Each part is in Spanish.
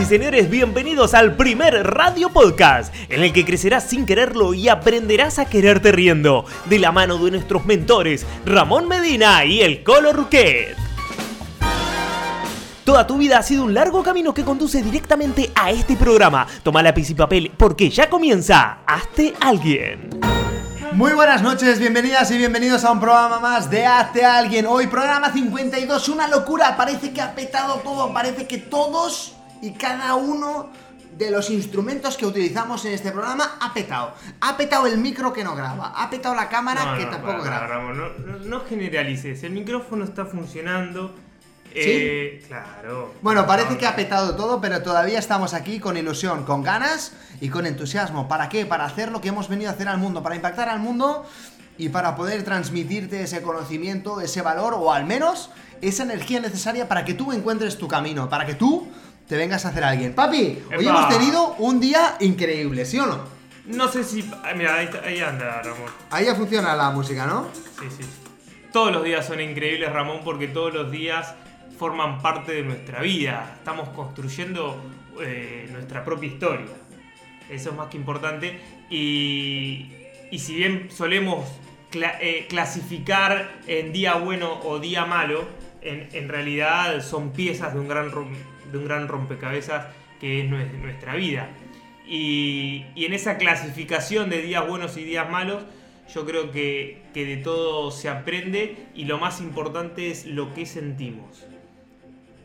y señores, bienvenidos al primer radio podcast, en el que crecerás sin quererlo y aprenderás a quererte riendo, de la mano de nuestros mentores, Ramón Medina y el Colo Ruquet. Toda tu vida ha sido un largo camino que conduce directamente a este programa. Toma lápiz y papel porque ya comienza Hazte Alguien. Muy buenas noches, bienvenidas y bienvenidos a un programa más de Hazte Alguien. Hoy programa 52, una locura, parece que ha petado todo, parece que todos y cada uno de los instrumentos que utilizamos en este programa ha petado. Ha petado el micro que no graba, ha petado la cámara No, que no, tampoco para, graba. No, no- generalices. El micrófono está funcionando. Eh, claro. Bueno, parece que ha petado todo, pero todavía estamos aquí con ilusión, con ganas y con entusiasmo. ¿Para qué? Para hacer lo que hemos venido a hacer al mundo, para impactar al mundo y para poder transmitirte ese conocimiento, ese valor o al menos esa energía necesaria para que tú encuentres tu camino, para que tú te vengas a hacer alguien. Papi, hoy ¡Epa! hemos tenido un día increíble, ¿sí o no? No sé si. ah, Mira, ahí, ahí anda, Ramón. Ahí ya funciona la música, ¿no? Sí, sí. Todos los días son increíbles, Ramón, porque todos los días forman parte de nuestra vida. Estamos construyendo eh, nuestra propia historia. Eso es más que importante. Y, y si bien solemos cla- eh, clasificar en día bueno o día malo, en, en realidad son piezas de un gran, de un gran rompecabezas que es nue- nuestra vida. Y, y en esa clasificación de días buenos y días malos, yo creo que, que de todo se aprende y lo más importante es lo que sentimos.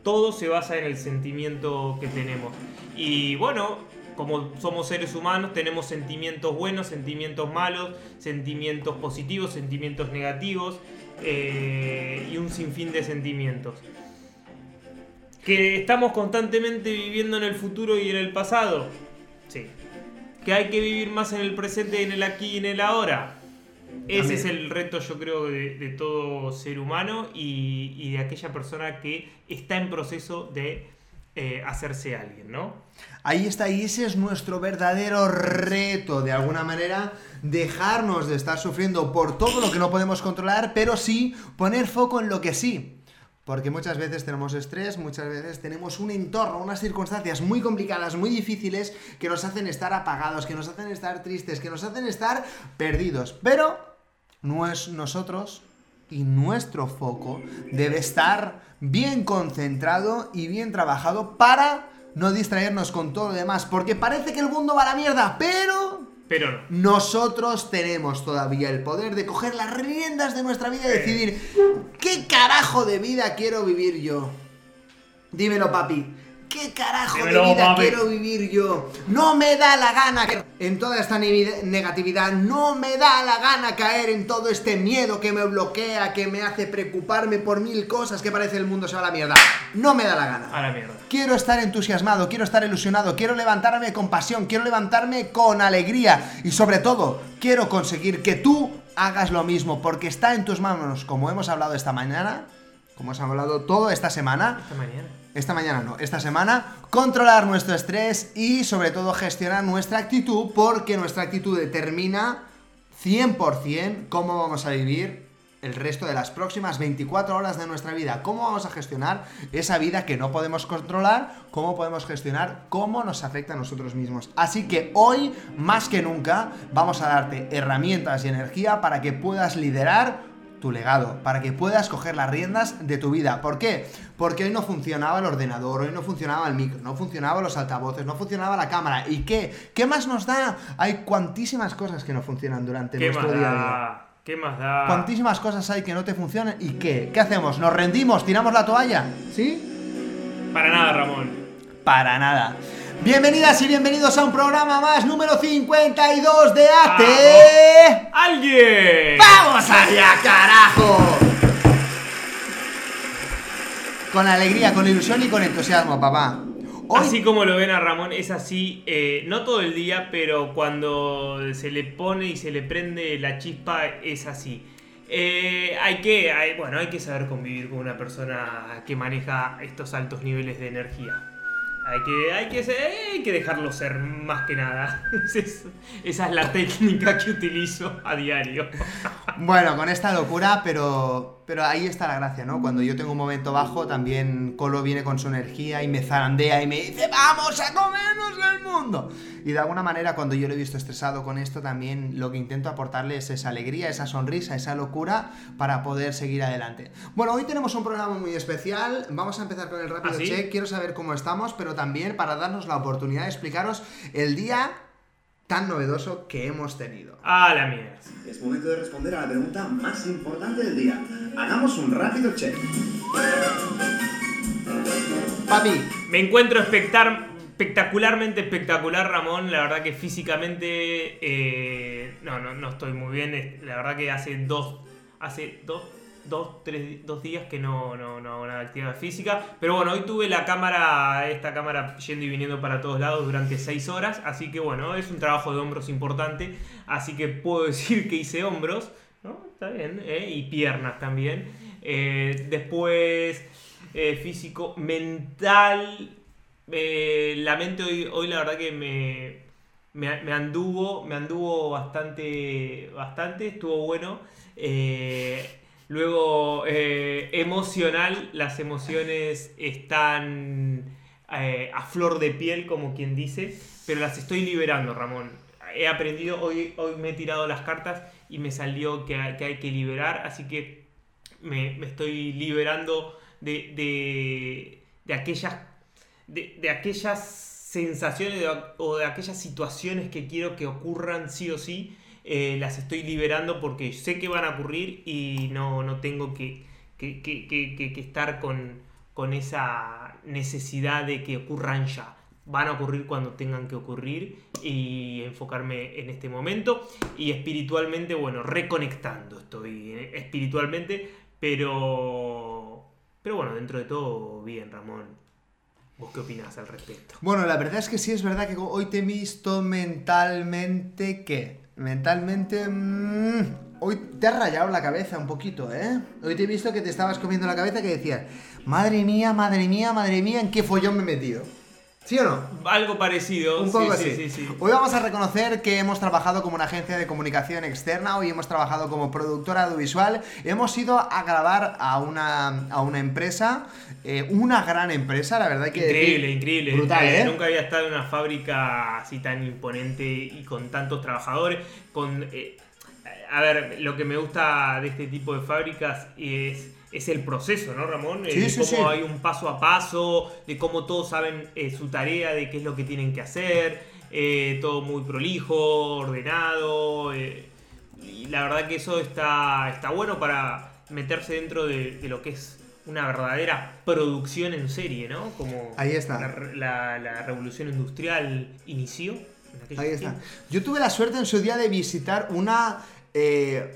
Todo se basa en el sentimiento que tenemos. Y bueno, como somos seres humanos, tenemos sentimientos buenos, sentimientos malos, sentimientos positivos, sentimientos negativos eh, y un sinfín de sentimientos. Que estamos constantemente viviendo en el futuro y en el pasado. Sí. Que hay que vivir más en el presente, en el aquí y en el ahora. Ese También. es el reto, yo creo, de, de todo ser humano y, y de aquella persona que está en proceso de eh, hacerse alguien, ¿no? Ahí está, y ese es nuestro verdadero reto, de alguna manera, dejarnos de estar sufriendo por todo lo que no podemos controlar, pero sí poner foco en lo que sí. Porque muchas veces tenemos estrés, muchas veces tenemos un entorno, unas circunstancias muy complicadas, muy difíciles, que nos hacen estar apagados, que nos hacen estar tristes, que nos hacen estar perdidos. Pero no es nosotros y nuestro foco debe estar bien concentrado y bien trabajado para no distraernos con todo lo demás, porque parece que el mundo va a la mierda, pero Pero no. nosotros tenemos todavía el poder de coger las riendas de nuestra vida y decidir qué carajo de vida quiero vivir yo. Dímelo, papi. ¿Qué carajo Dímelo, de vida quiero vivir yo? No me da la gana que- en toda esta negatividad, no me da la gana caer en todo este miedo que me bloquea, que me hace preocuparme por mil cosas, que parece el mundo se va a la mierda. No me da la gana. A la mierda. Quiero estar entusiasmado, quiero estar ilusionado, quiero levantarme con pasión, quiero levantarme con alegría y sobre todo quiero conseguir que tú hagas lo mismo porque está en tus manos, como hemos hablado esta mañana, como hemos hablado toda esta semana, Esta mañana. Esta mañana no, esta semana, controlar nuestro estrés y sobre todo gestionar nuestra actitud porque nuestra actitud determina 100% cómo vamos a vivir el resto de las próximas 24 horas de nuestra vida, cómo vamos a gestionar esa vida que no podemos controlar, cómo podemos gestionar cómo nos afecta a nosotros mismos. Así que hoy, más que nunca, vamos a darte herramientas y energía para que puedas liderar tu legado, para que puedas coger las riendas de tu vida. ¿Por qué? Porque hoy no funcionaba el ordenador, hoy no funcionaba el micro, no funcionaban los altavoces, no funcionaba la cámara. ¿Y qué? ¿Qué más nos da? Hay cuantísimas cosas que no funcionan durante ¿Qué más nuestro día a día. da? ¿Qué más da? Cuantísimas cosas hay que no te funcionan. ¿Y qué? ¿Qué hacemos? ¿Nos rendimos? ¿Tiramos la toalla? ¿Sí? Para nada, Ramón. Para nada. Bienvenidas y bienvenidos a un programa más, número 52 de ATE. ¡Alguien! ¡Vamos allá, carajo! Con alegría, con ilusión y con entusiasmo, papá. Hoy- Así como lo ven a Ramón, es así, eh, no todo el día, pero cuando se le pone y se le prende la chispa, es así. Eh, hay que, hay- bueno, hay que saber convivir con una persona que maneja estos altos niveles de energía. Hay que, hay que, hay que dejarlo ser más que nada. Es- esa es la técnica que utilizo a diario. Bueno, con esta locura, pero, pero ahí está la gracia, ¿no? Cuando yo tengo un momento bajo, también Colo viene con su energía y me zarandea y me dice, vamos a comernos el mundo. Y de alguna manera, cuando yo lo he visto estresado con esto, también lo que intento aportarle es esa alegría, esa sonrisa, esa locura para poder seguir adelante. Bueno, hoy tenemos un programa muy especial. Vamos a empezar con el rápido ¿Ah, sí? check. Quiero saber cómo estamos, pero también para darnos la oportunidad de explicaros el día tan novedoso que hemos tenido. Ah, la mierda. Es momento de responder a la pregunta más importante del día. Hagamos un rápido check. Papi, Me encuentro espectar- espectacularmente espectacular, Ramón. La verdad que físicamente eh, no, no, no estoy muy bien. La verdad que hace dos, hace dos, dos, tres, dos días que no, no, no hago nada de actividad física. Pero bueno, hoy tuve la cámara, esta cámara yendo y viniendo para todos lados durante seis horas. Así que bueno, es un trabajo de hombros importante. Así que puedo decir que hice hombros. ¿no? Está bien. ¿eh? Y piernas también. Eh, después eh, físico, mental. la mente hoy, hoy la verdad que me, me, anduvo, me anduvo bastante, bastante, estuvo bueno. Luego, eh, emocional, las emociones están eh, a flor de piel, como quien dice, pero las estoy liberando, Ramón. He aprendido, hoy, hoy me he tirado las cartas y me salió que, hay- que hay que liberar, así que me, me estoy liberando de, de, de aquellas de, de aquellas sensaciones o de aquellas situaciones que quiero que ocurran sí o sí, eh, las estoy liberando porque sé que van a ocurrir y no, no tengo que, que, que- estar con, con esa necesidad de que ocurran ya. Van a ocurrir cuando tengan que ocurrir y enfocarme en este momento. Y espiritualmente, bueno, reconectando estoy eh, espiritualmente, pero... Pero bueno, dentro de todo, bien, Ramón. ¿Vos qué opinás al respecto? Bueno, la verdad es que sí es verdad que hoy te he visto mentalmente ¿qué? Mentalmente mm, hoy te has rayado la cabeza un poquito, ¿eh? Hoy te he visto que te estabas comiendo la cabeza que decías, madre mía, madre mía, madre mía, ¿en qué follón me he metido? ¿Sí o no? Algo parecido. Un poco sí, así. sí, sí. Hoy vamos a reconocer que hemos trabajado como una agencia de comunicación externa, hoy hemos trabajado como productora audiovisual, hemos ido a grabar a una, a una empresa, eh, una gran empresa, la verdad que... Increíble, increíble. Brutal, Eh, ¿eh? Nunca había estado en una fábrica así tan imponente y con tantos trabajadores. Con, eh, a ver, lo que me gusta de este tipo de fábricas es, es el proceso, ¿no, Ramón? Eh, Sí, de sí, cómo sí. hay un paso a paso, de cómo todos saben eh, su tarea, de qué es lo que tienen que hacer. eh, todo muy prolijo, ordenado. eh, y la verdad que eso está, está bueno para meterse dentro de, de lo que es una verdadera producción en serie, ¿no? Como Ahí está. La, la- la revolución industrial inició. en Ahí está. Yo tuve la suerte en su día de visitar una. eh,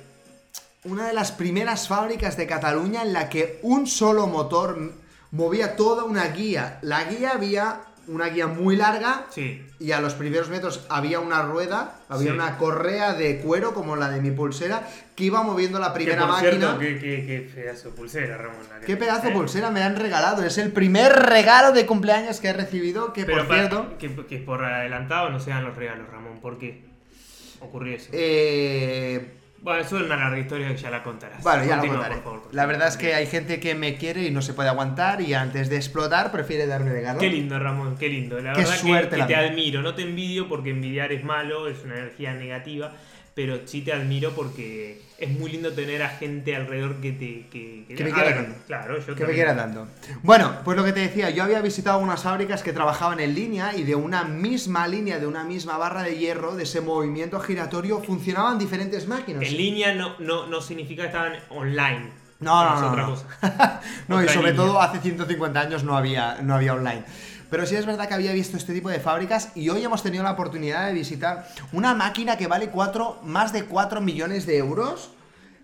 una de las primeras fábricas de Cataluña en la que un solo motor movía toda una guía. La guía había una guía muy larga Sí. y a los primeros metros había una rueda, había Sí. una correa de cuero como la de mi pulsera que iba moviendo la Que primera por máquina. cierto, qué, qué- qué pedazo de pulsera, Ramón. que Qué pedazo de pulsera me han regalado. Es el primer regalo de cumpleaños que he recibido. Que Pero por cierto. que, que por adelantado no sean los regalos, Ramón. ¿Por qué ocurrió eso? Eh, Bueno, eso es una larga historia que ya la contarás. Bueno, ya Continúa, contaré. por favor, La verdad es que hay gente que me quiere y no se puede aguantar y antes de explotar prefiere darme regalo. Qué lindo, Ramón, qué lindo. La Qué verdad que- suerte que, la te admiro. No te envidio porque envidiar es malo, es una energía negativa. Pero sí te admiro porque es muy lindo tener a gente alrededor que te. Que, Que me a quiera ver, tanto. Claro, yo Que me también. quiera tanto. Bueno, pues lo que te decía, yo había visitado unas fábricas que trabajaban en línea y de una misma línea, de una misma barra de hierro, de ese movimiento giratorio, funcionaban diferentes máquinas. En línea no, no, no significa que estaban online. No, no, no, no. No, y sobre línea. todo hace 150 años no había, no había online. Pero sí es verdad que había visto este tipo de fábricas y hoy hemos tenido la oportunidad de visitar una máquina que vale cuatro, más de 4 millones de euros,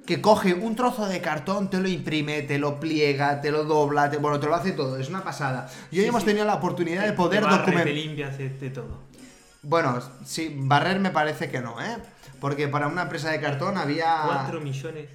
que coge un trozo de cartón, te lo imprime, te lo pliega, te lo dobla, te, bueno, te lo hace todo, es una pasada. Y hoy Sí, hemos sí. tenido la oportunidad de poder barre, Te documentar... limpias de todo. Bueno, sí, barrer me parece que no, ¿eh? Porque para una empresa de cartón había... 4 millones.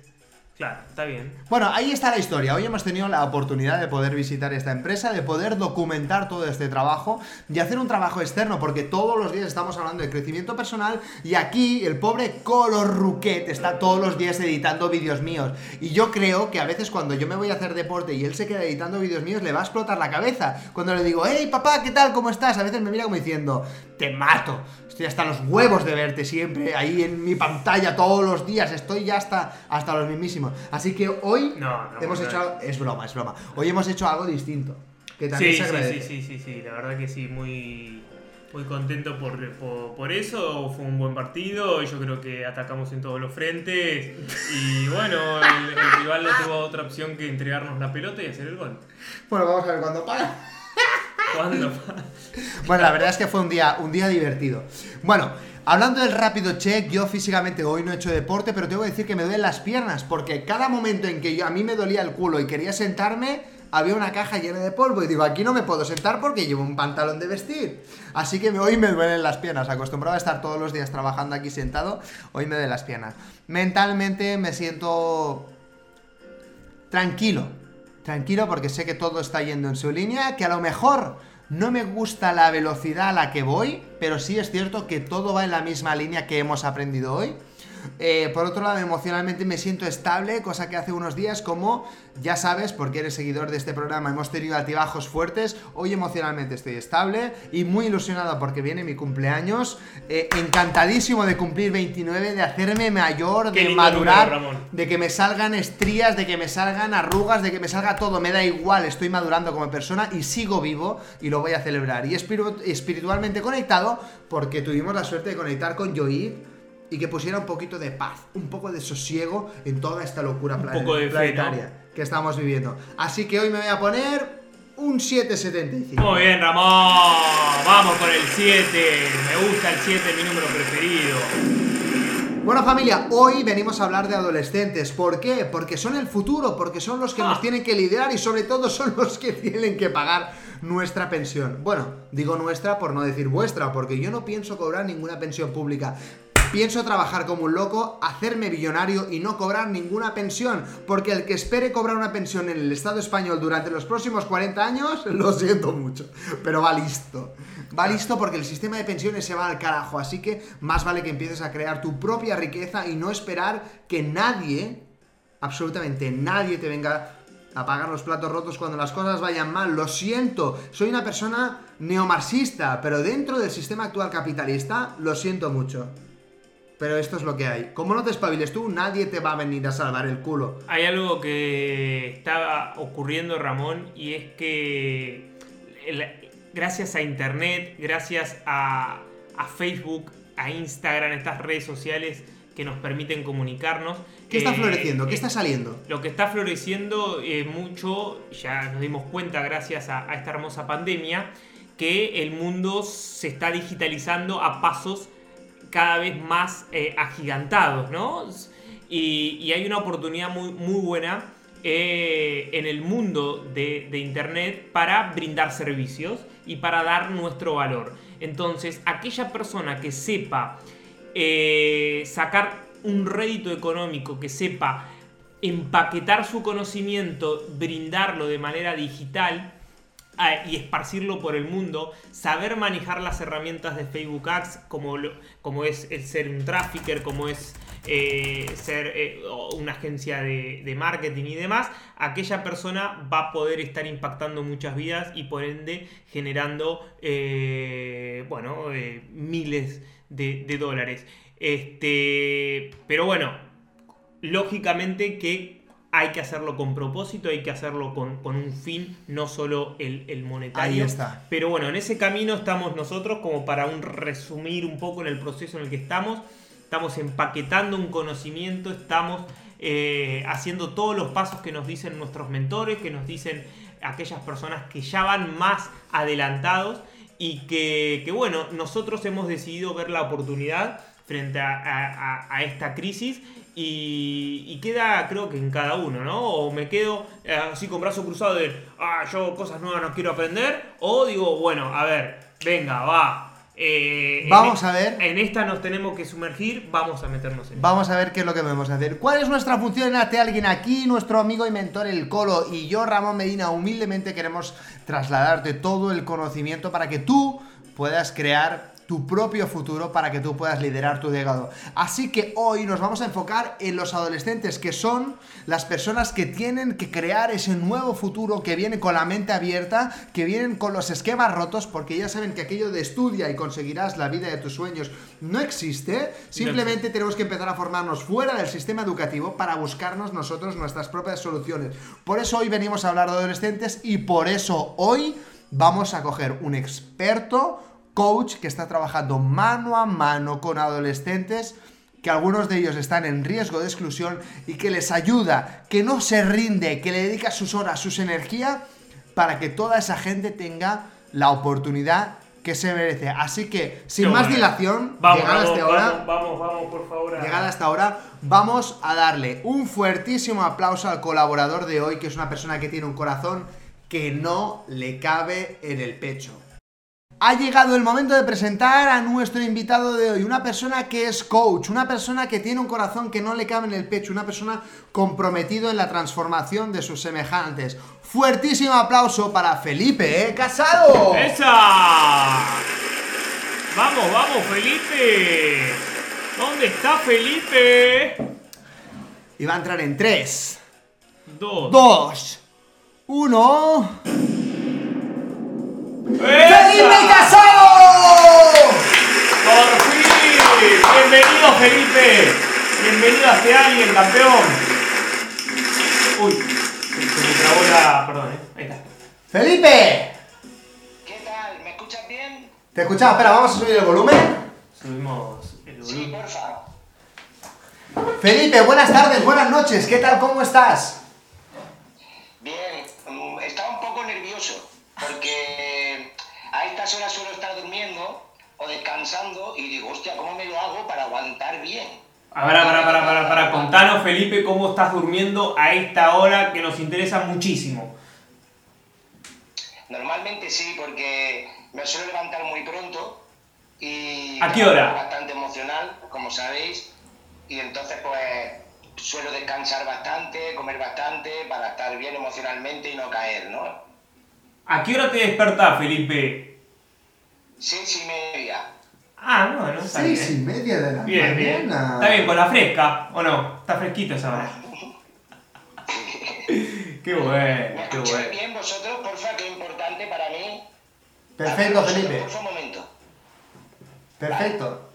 Está bien. Bueno, ahí está la historia. Hoy hemos tenido la oportunidad de poder visitar esta empresa, de poder documentar todo este trabajo y hacer un trabajo externo, porque todos los días estamos hablando de crecimiento personal y aquí el pobre Color Ruquet está todos los días editando vídeos míos. Y yo creo que a veces cuando yo me voy a hacer deporte y él se queda editando vídeos míos, le va a explotar la cabeza. Cuando le digo, hey papá, ¿qué tal? ¿Cómo estás? A veces me mira como diciendo, te mato. Estoy hasta los huevos de verte siempre ahí en mi pantalla todos los días. Estoy ya hasta, hasta los mismísimos. Así que hoy No, no, hemos no, hecho Es broma, es broma. Hoy hemos hecho algo distinto. Que también Sí, se sí, agradece. sí, sí, sí, sí, la verdad que sí, muy, muy contento por, por, por eso, fue un buen partido, yo creo que atacamos en todos los frentes y bueno, el, el rival no tuvo otra opción que entregarnos la pelota y hacer el gol. Bueno, vamos a ver cuándo paga. ¿Cuándo? Bueno, la verdad es que fue un día, un día divertido. Bueno, hablando del rápido check, yo físicamente hoy no he hecho deporte, pero tengo que decir que me duelen las piernas, porque cada momento en que yo, a mí me dolía el culo y quería sentarme, había una caja llena de polvo y digo, aquí no me puedo sentar porque llevo un pantalón de vestir. Así que hoy me duelen las piernas, acostumbrado a estar todos los días trabajando aquí sentado, hoy me duelen las piernas. Mentalmente me siento tranquilo. Tranquilo porque sé que todo está yendo en su línea, que a lo mejor no me gusta la velocidad a la que voy, pero sí es cierto que todo va en la misma línea que hemos aprendido hoy. Eh, por otro lado, emocionalmente me siento estable, cosa que hace unos días, como ya sabes, porque eres seguidor de este programa, hemos tenido altibajos fuertes. Hoy emocionalmente estoy estable y muy ilusionado porque viene mi cumpleaños. Eh, encantadísimo de cumplir 29, de hacerme mayor, Qué de madurar, número, de que me salgan estrías, de que me salgan arrugas, de que me salga todo. Me da igual, estoy madurando como persona y sigo vivo y lo voy a celebrar. Y espiritu- espiritualmente conectado porque tuvimos la suerte de conectar con Joid y que pusiera un poquito de paz, un poco de sosiego en toda esta locura Un plane- poco de fe, planetaria que estamos viviendo. Así que hoy me voy a poner un 775. Muy bien, Ramón, vamos con el 7, me gusta el 7, mi número preferido. Bueno familia, hoy venimos a hablar de adolescentes. ¿Por qué? Porque son el futuro, porque son los que Ah. nos tienen que liderar y sobre todo son los que tienen que pagar nuestra pensión. Bueno, digo nuestra por no decir vuestra, porque yo no pienso cobrar ninguna pensión pública. Pienso trabajar como un loco, hacerme billonario y no cobrar ninguna pensión, porque el que espere cobrar una pensión en el Estado español durante los próximos 40 años, lo siento mucho, pero va listo. Va listo porque el sistema de pensiones se va al carajo, así que más vale que empieces a crear tu propia riqueza y no esperar que nadie, absolutamente nadie te venga a pagar los platos rotos cuando las cosas vayan mal. Lo siento, soy una persona neomarxista, pero dentro del sistema actual capitalista, lo siento mucho. Pero esto es lo que hay. Como no te espabiles tú, nadie te va a venir a salvar el culo. Hay algo que está ocurriendo, Ramón, y es que gracias a Internet, gracias a, a Facebook, a Instagram, estas redes sociales que nos permiten comunicarnos. ¿Qué está eh, floreciendo? ¿Qué eh, está saliendo? Lo que está floreciendo eh, mucho, ya nos dimos cuenta gracias a, a esta hermosa pandemia, que el mundo se está digitalizando a pasos cada vez más eh, agigantados, ¿no? Y, hay una oportunidad muy, muy buena eh, en el mundo de, Internet para brindar servicios y para dar nuestro valor. Entonces, aquella persona que sepa eh, sacar un rédito económico, que sepa empaquetar su conocimiento, brindarlo de manera digital, y esparcirlo por el mundo, saber manejar las herramientas de Facebook Ads, como, como es el ser un trafficker, como es eh, ser eh, una agencia de, marketing y demás, aquella persona va a poder estar impactando muchas vidas y por ende generando, eh, bueno, miles de, de dólares. Este, pero bueno, lógicamente que hay que hacerlo con propósito, hay que hacerlo con, con un fin, no solo el, el monetario. Ahí está. Pero bueno, en ese camino estamos nosotros como para un resumir un poco en el proceso en el que estamos. Estamos empaquetando un conocimiento, estamos eh, haciendo todos los pasos que nos dicen nuestros mentores, que nos dicen aquellas personas que ya van más adelantados y que, que, bueno, nosotros hemos decidido ver la oportunidad frente a, a- a- a esta crisis y, y queda creo que en cada uno, ¿no? O me quedo eh, así con brazo cruzado de, ah, yo cosas nuevas no quiero aprender, o digo, bueno, a ver, venga, va, Eh, Vamos en- a ver. En esta nos tenemos que sumergir, vamos a meternos en Vamos a ver qué es lo que vamos a hacer. ¿Cuál es nuestra función? Hazte alguien aquí, nuestro amigo y mentor El Colo y yo, Ramón Medina, humildemente queremos trasladarte todo el conocimiento para que tú puedas crear tu propio futuro, para que tú puedas liderar tu legado. Así que hoy nos vamos a enfocar en los adolescentes, que son las personas que tienen que crear ese nuevo futuro, que vienen con la mente abierta, que vienen con los esquemas rotos, porque ya saben que aquello de estudia y conseguirás la vida de tus sueños no existe. Simplemente tenemos que empezar a formarnos fuera del sistema educativo para buscarnos nosotros nuestras propias soluciones. Por eso hoy venimos a hablar de adolescentes y por eso hoy vamos a coger un experto coach que está trabajando mano a mano con adolescentes que algunos de ellos están en riesgo de exclusión y que les ayuda, que no se rinde, que le dedica sus horas, sus energías para que toda esa gente tenga la oportunidad que se merece. Así que, sin Qué más bueno. dilación, Vamos, llegada vamos, hasta ahora, vamos, vamos, por favor. a- Llegada hasta ahora, vamos a darle un fuertísimo aplauso al colaborador de hoy, que es una persona que tiene un corazón que no le cabe en el pecho. Ha llegado el momento de presentar a nuestro invitado de hoy, una persona que es coach, una persona que tiene un corazón que no le cabe en el pecho, una persona comprometido en la transformación de sus semejantes. Fuertísimo aplauso para Felipe ¿eh? Casado. ¡Esa! Vamos, vamos, Felipe. ¿Dónde está Felipe? Y va a entrar en 3, Dos. 2, 1... ¡Felipe Casado! ¡Por fin! ¡Bienvenido, Felipe! ¡Bienvenido a este alguien, campeón! Uy, se me trabó la. Perdón, eh. Ahí está. ¡Felipe! ¿Qué tal? ¿Me escuchas bien? ¿Te escuchaba? Espera, vamos a subir el volumen. Subimos el Sí, volumen. porfa. Felipe, buenas tardes, buenas noches. ¿Qué tal? ¿Cómo estás? Bien, mm, estaba un poco nervioso porque a estas horas suelo estar durmiendo o descansando y digo, hostia, ¿cómo me lo hago para aguantar bien? A ver, para, para, para, para. Contanos, Felipe, cómo estás durmiendo a esta hora que nos interesa muchísimo. Normalmente sí, porque me suelo levantar muy pronto y... ¿A qué hora? Bastante emocional, como sabéis, y entonces pues suelo descansar bastante, comer bastante para estar bien emocionalmente y no caer, ¿no? ¿A qué hora te despertás, Felipe? Seis y media. Ah, no, no está Seis y bien. media de la Bien, bien. mañana. Está bien, con la fresca, ¿o no? Está fresquito esa hora. qué ¿Me bueno, qué bueno. bien vosotros, porfa? Que es importante para mí. Perfecto, Felipe. Porfa, un momento. Perfecto.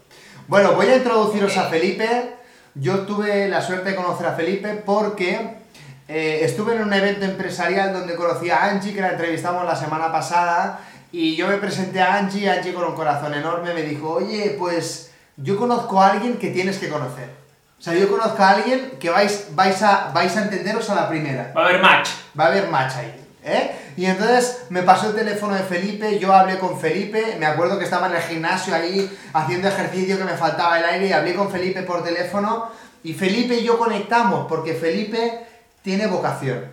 Bueno, voy a introduciros a Felipe. Yo tuve la suerte de conocer a Felipe porque eh, estuve en un evento empresarial donde conocí a Angie, que la entrevistamos la semana pasada, y yo me presenté a Angie, Angie con un corazón enorme me dijo, oye, pues yo conozco a alguien que tienes que conocer. O sea, yo conozco a alguien que vais, vais, a, vais a entenderos a la primera. Va a haber match. Va a haber match ahí. ¿eh? Y entonces me pasó el teléfono de Felipe, yo hablé con Felipe, me acuerdo que estaba en el gimnasio ahí haciendo ejercicio que me faltaba el aire y hablé con Felipe por teléfono y Felipe y yo conectamos porque Felipe tiene vocación.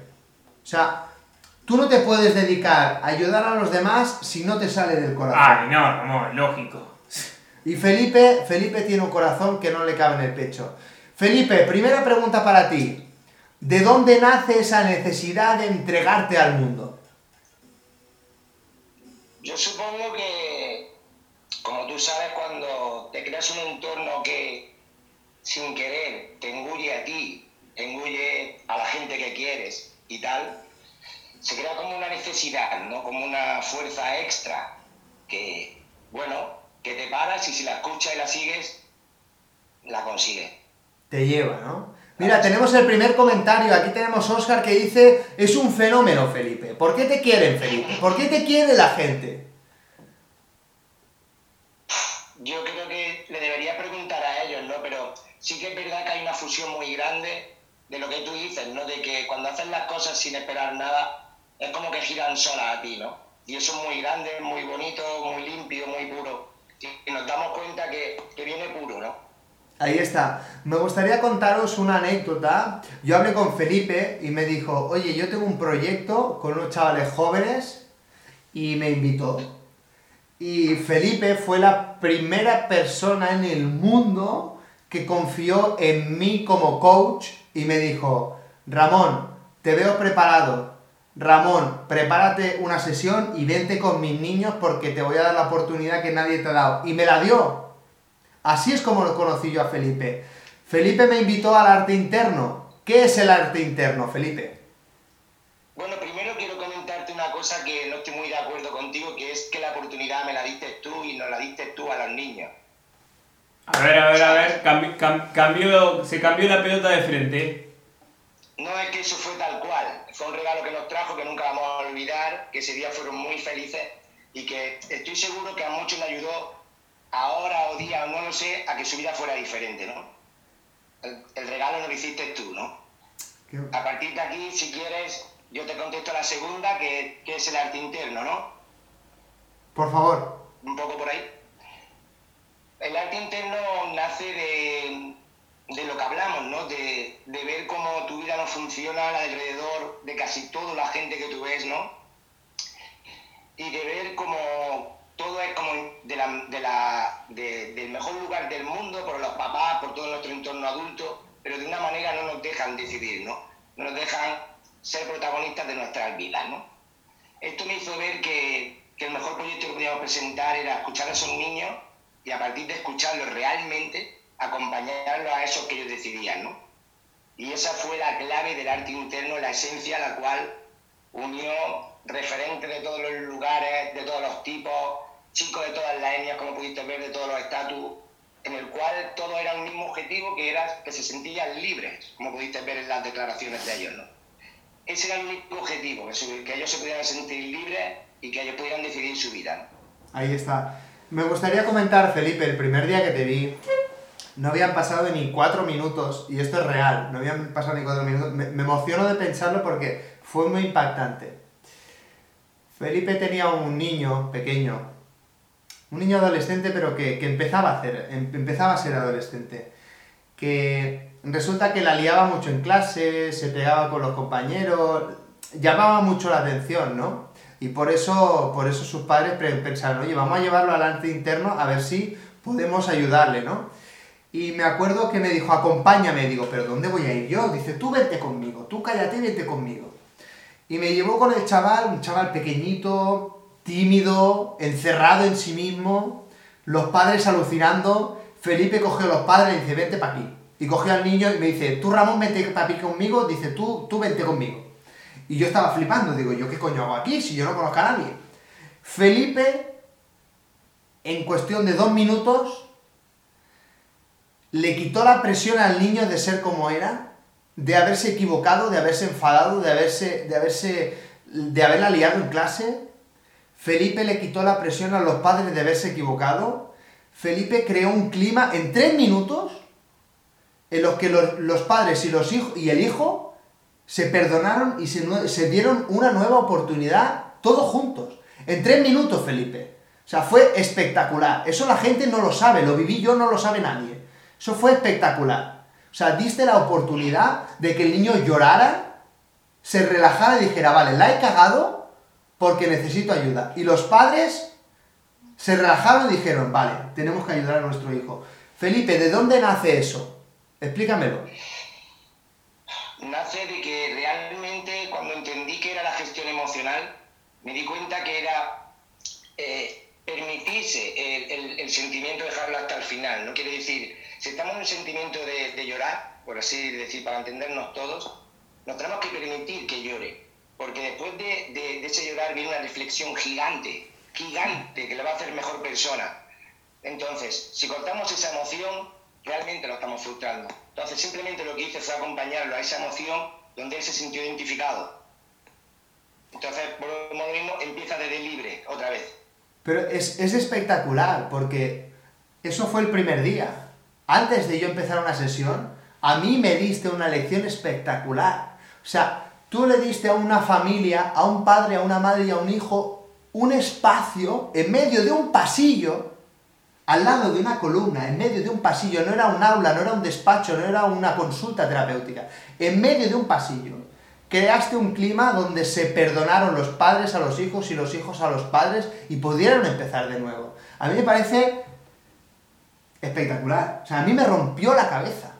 O sea, tú no te puedes dedicar a ayudar a los demás si no te sale del corazón. Ay, no, Ramón, lógico. Y Felipe, Felipe tiene un corazón que no le cabe en el pecho. Felipe, primera pregunta para ti. ¿De dónde nace esa necesidad de entregarte al mundo? Yo supongo que, como tú sabes, cuando te creas un entorno que sin querer te engulle a ti, engulle a la gente que quieres y tal, se crea como una necesidad, ¿no? Como una fuerza extra que, bueno, que te paras y si la escuchas y la sigues, la consigues. Te lleva, ¿no? Mira, tenemos el primer comentario. Aquí tenemos Oscar que dice, es un fenómeno, Felipe. ¿Por qué te quieren, Felipe? ¿Por qué te quiere la gente? Yo creo que le debería preguntar a ellos, ¿no? Pero sí que es verdad que hay una fusión muy grande de lo que tú dices, ¿no? De que cuando haces las cosas sin esperar nada, es como que giran solas a ti, ¿no? Y eso es muy grande, muy bonito, muy limpio, muy puro. Y nos damos cuenta que, que viene puro, ¿no? Ahí está. Me gustaría contaros una anécdota. Yo hablé con Felipe y me dijo, oye, yo tengo un proyecto con unos chavales jóvenes y me invitó. Y Felipe fue la primera persona en el mundo que confió en mí como coach y me dijo, Ramón, te veo preparado. Ramón, prepárate una sesión y vente con mis niños porque te voy a dar la oportunidad que nadie te ha dado. Y me la dio. Así es como lo conocí yo a Felipe. Felipe me invitó al arte interno. ¿Qué es el arte interno, Felipe? Bueno, primero quiero comentarte una cosa que no estoy muy de acuerdo contigo, que es que la oportunidad me la diste tú y no la diste tú a los niños. A ver, a ver, a ver, cambi- cam- cambió, se cambió la pelota de frente. No es que eso fue tal cual, fue un regalo que nos trajo que nunca vamos a olvidar, que ese día fueron muy felices y que estoy seguro que a muchos nos ayudó ahora o día, o no lo sé, a que su vida fuera diferente, ¿no? El, el regalo no lo hiciste tú, ¿no? ¿Qué- A partir de aquí, si quieres, yo te contesto la segunda, que, que es el arte interno, ¿no? Por favor. un poco por ahí. El arte interno nace de, de lo que hablamos, ¿no? De, de ver cómo tu vida no funciona alrededor de casi toda la gente que tú ves, ¿no? Y de ver cómo todo es como de la, de la, de- del mejor lugar del mundo, por los papás, por todo nuestro entorno adulto, pero de una manera no nos dejan decidir, ¿no? No nos dejan ser protagonistas de nuestras vidas, ¿no? Esto me hizo ver que, que el mejor proyecto que podíamos presentar era escuchar a esos niños y a partir de escucharlos realmente, acompañarlos a esos que ellos decidían, ¿no? Y esa fue la clave del arte interno, la esencia, la cual unió referentes de todos los lugares, de todos los tipos, chicos de todas las etnias, como pudiste ver, de todos los estatus, en el cual todo era un mismo objetivo, que era que se sentían libres, como pudiste ver en las declaraciones de ellos, ¿no? Ese era el único objetivo, que, ellos se pudieran sentir libres y que ellos pudieran decidir su vida. Ahí está. Me gustaría comentar, Felipe, el primer día que te vi, no habían pasado ni cuatro minutos, y esto es real, no habían pasado ni cuatro minutos. Me, me emociono de pensarlo porque fue muy impactante. Felipe tenía un niño pequeño, un niño adolescente, pero que, que empezaba, a em- empezaba a ser adolescente, que resulta que la liaba mucho en clase, se pegaba con los compañeros, llamaba mucho la atención, ¿no? Y por eso, por eso sus padres pensaron, oye, vamos a llevarlo al arte interno a ver si podemos ayudarle, ¿no? Y me acuerdo que me dijo, acompáñame, digo, pero ¿dónde voy a ir yo? Dice, tú vente conmigo, tú cállate y vente conmigo. Y me llevó con el chaval, un chaval pequeñito, tímido, encerrado en sí mismo, los padres alucinando. Felipe cogió a los padres y dice, vente para aquí. Y cogió al niño y me dice, tú Ramón, vente para aquí conmigo, dice, tú, tú vente conmigo. Y yo estaba flipando, digo, ¿yo qué coño hago aquí si yo no conozco a nadie? Felipe, en cuestión de dos minutos, le quitó la presión al niño de ser como era, de haberse equivocado, de haberse enfadado, de haberse, de haberse, de haberla liado en clase. Felipe le quitó la presión a los padres de haberse equivocado. Felipe creó un clima en tres minutos en los que los, los padres y, los hijos, y el hijo se perdonaron y se, se dieron una nueva oportunidad todos juntos. En tres minutos, Felipe. O sea, fue espectacular. Eso la gente no lo sabe, lo viví yo, no lo sabe nadie. Eso fue espectacular. O sea, diste la oportunidad de que el niño llorara, se relajara y dijera, vale, la he cagado porque necesito ayuda. Y los padres se relajaron y dijeron, vale, tenemos que ayudar a nuestro hijo. Felipe, ¿de dónde nace eso? Explícamelo. nace de que me di cuenta que era eh, permitirse el, sentimiento, dejarlo hasta el final. No quiere decir, si estamos en un sentimiento de, de llorar, por así decir, para entendernos todos, nos tenemos que permitir que llore, porque después de, de- de ese llorar viene una reflexión gigante, gigante, que le va a hacer mejor persona. Entonces, si cortamos esa emoción, realmente lo estamos frustrando. Entonces, simplemente lo que hice fue acompañarlo a esa emoción donde él se sintió identificado. Entonces, por lo mismo, empieza desde libre, otra vez. Pero es, es espectacular porque eso fue el primer día. Antes de yo empezar una sesión, a mí me diste una lección espectacular. O sea, tú le diste a una familia, a un padre, a una madre y a un hijo, un espacio en medio de un pasillo, al lado de una columna, en medio de un pasillo. No era un aula, no era un despacho, no era una consulta terapéutica. En medio de un pasillo. Creaste un clima donde se perdonaron los padres a los hijos y los hijos a los padres y pudieron empezar de nuevo. A mí me parece espectacular. O sea, a mí me rompió la cabeza.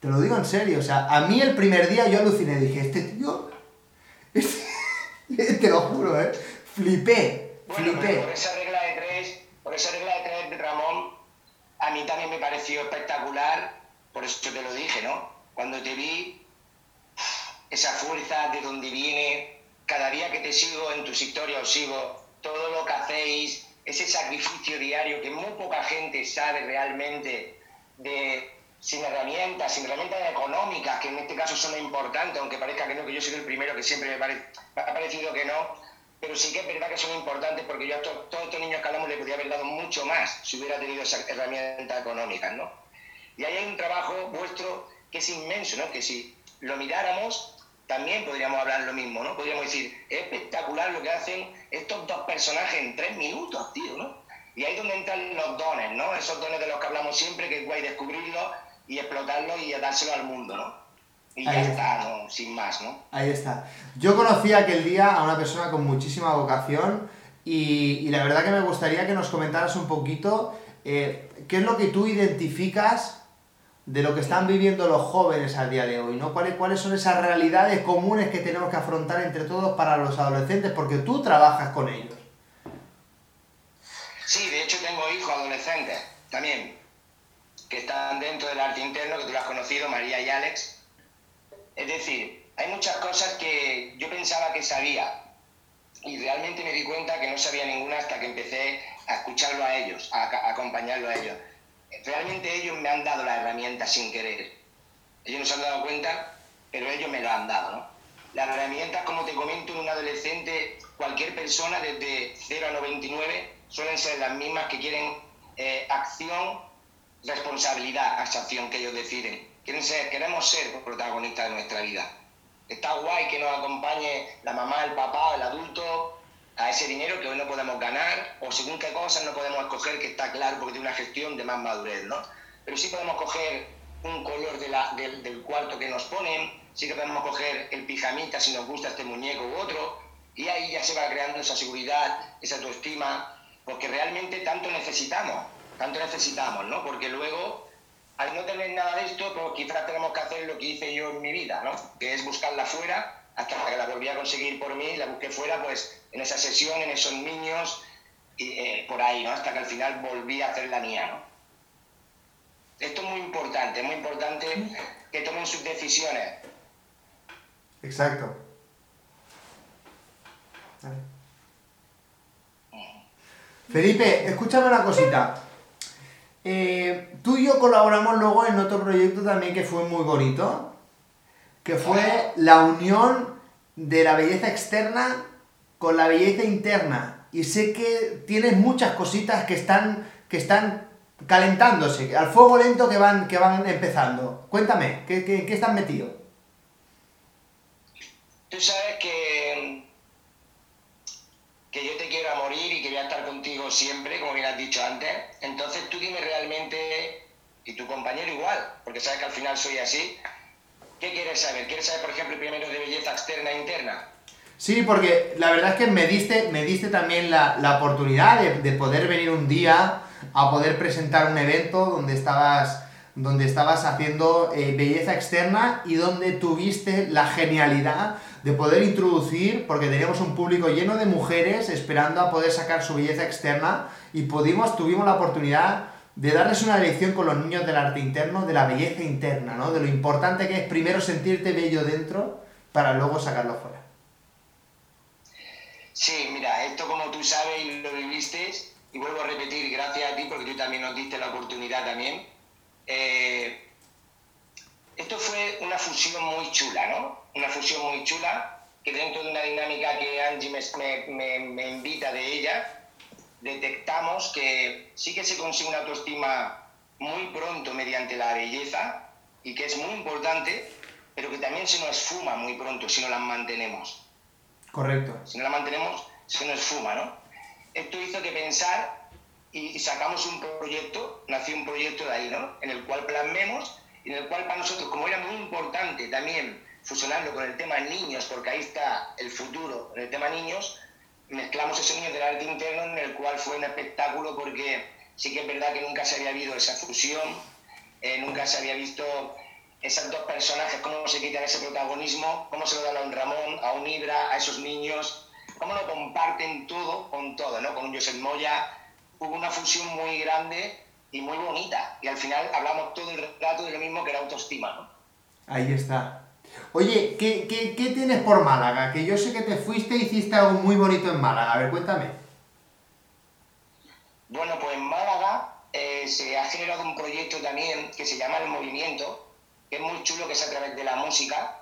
Te lo digo en serio. O sea, a mí el primer día yo aluciné. Dije, este tío... te lo juro, ¿eh? Flipé. Bueno, flipé. por esa regla de tres, por esa regla de tres, Ramón, a mí también me pareció espectacular, por eso te lo dije, ¿no? Cuando te vi, esa fuerza de donde viene, cada día que te sigo en tus historias os sigo, todo lo que hacéis, ese sacrificio diario que muy poca gente sabe realmente de sin herramientas, sin herramientas económicas, que en este caso son importantes, aunque parezca que no, que yo soy el primero que siempre me, pare- me ha parecido que no, pero sí que es verdad que son importantes porque yo a to- todos estos niños que hablamos le podría haber dado mucho más si hubiera tenido esas herramientas económicas, ¿no? Y ahí hay un trabajo vuestro que es inmenso, ¿no? Que si lo miráramos, también podríamos hablar lo mismo, ¿no? Podríamos decir, es espectacular lo que hacen estos dos personajes en tres minutos, tío, ¿no? Y ahí es donde entran los dones, ¿no? Esos dones de los que hablamos siempre, que es guay descubrirlos y explotarlos y dárselo al mundo, ¿no? Y ya Ahí está, ¿no? Sin más, ¿no? Ahí está. Yo conocí aquel día a una persona con muchísima vocación y, y la verdad que me gustaría que nos comentaras un poquito eh, qué es lo que tú identificas de lo que están viviendo los jóvenes al día de hoy, ¿no? ¿Cuáles, cuáles son esas realidades comunes que tenemos que afrontar entre todos para los adolescentes? Porque tú trabajas con ellos. Sí, de hecho tengo hijos adolescentes también, que están dentro del arte interno, que tú lo has conocido, María y Alex. Es decir, hay muchas cosas que yo pensaba que sabía y realmente me di cuenta que no sabía ninguna hasta que empecé a escucharlo a ellos, a, a acompañarlo a ellos. Realmente ellos me han dado las herramientas sin querer. Ellos no se han dado cuenta, pero ellos me lo han dado, ¿no? Las herramientas, como te comento, en un adolescente, cualquier persona desde 0 a 99 suelen ser las mismas que quieren eh, acción, responsabilidad, acción que ellos deciden. Quieren ser, queremos ser protagonistas de nuestra vida. Está guay que nos acompañe la mamá, el papá, el adulto a ese dinero que hoy no podemos ganar o según qué cosas no podemos escoger, que está claro porque tiene una gestión de más madurez, ¿no? Pero sí podemos coger un color de la- del, cuarto que nos ponen, sí que podemos coger el pijamita si nos gusta este muñeco u otro, y ahí ya se va creando esa seguridad, esa autoestima, porque realmente tanto necesitamos, tanto necesitamos, ¿no? Porque luego, al no tener nada de esto, pues quizás tenemos que hacer lo que hice yo en mi vida, ¿no? Que es buscarla fuera, hasta que la volví a conseguir por mí, la busqué fuera, pues en esa sesión, en esos niños, y eh, por ahí, ¿no? Hasta que al final volví a hacer la mía, ¿no? Esto es muy importante, es muy importante que tomen sus decisiones. Exacto. Vale. Felipe, escúchame una cosita. Eh, tú y yo colaboramos luego en otro proyecto también que fue muy bonito, que fue la unión de la belleza externa con la belleza interna. Y sé que tienes muchas cositas que están, que están calentándose, al fuego lento que van, que van empezando. Cuéntame, ¿qué, qué, qué estás metido? Tú sabes que, que yo te quiero a morir y que voy a estar contigo siempre, como bien has dicho antes. Entonces tú dime realmente, y tu compañero igual, porque sabes que al final soy así, ¿qué quieres saber? ¿Quieres saber, por ejemplo, primero de belleza externa e interna? Sí, porque la verdad es que me diste, me diste también la, la oportunidad de, de poder venir un día a poder presentar un evento donde estabas, donde estabas haciendo eh, belleza externa y donde tuviste la genialidad de poder introducir, porque teníamos un público lleno de mujeres esperando a poder sacar su belleza externa y pudimos, tuvimos la oportunidad de darles una lección con los niños del arte interno, de la belleza interna, ¿no? De lo importante que es primero sentirte bello dentro para luego sacarlo fuera. Sí, mira, esto como tú sabes y lo viviste, y vuelvo a repetir, gracias a ti porque tú también nos diste la oportunidad también. eh, esto fue una fusión muy chula, ¿no? Una fusión muy chula, que dentro de una dinámica que Angie me, me- me- me invita de ella, detectamos que sí que se consigue una autoestima muy pronto mediante la belleza, y que es muy importante, pero que también se nos esfuma muy pronto si no las mantenemos Correcto. si no la mantenemos, se nos fuma, ¿no? Esto hizo que pensar y y sacamos un proyecto, nació un proyecto de ahí, ¿no? En el cual plasmemos y en el cual para nosotros, como era muy importante también fusionarlo con el tema niños, porque ahí está el futuro, en el tema niños, mezclamos ese niño del arte interno en el cual fue un espectáculo porque sí que es verdad que nunca se había habido esa fusión, eh, nunca se había visto esas dos personajes, cómo se quitan ese protagonismo, cómo se lo dan a un Ramón, a un Ibra, a esos niños, cómo lo comparten todo con todo, ¿no? Con Josep Moya hubo una fusión muy grande y muy bonita. Y al final hablamos todo el rato de lo mismo que era autoestima, ¿no? Ahí está. Oye, ¿qué, qué, qué tienes por Málaga? Que yo sé que te fuiste y hiciste algo muy bonito en Málaga. A ver, cuéntame. Bueno, pues en Málaga eh, se ha generado un proyecto también que se llama El Movimiento, que es muy chulo, que es a través de la música,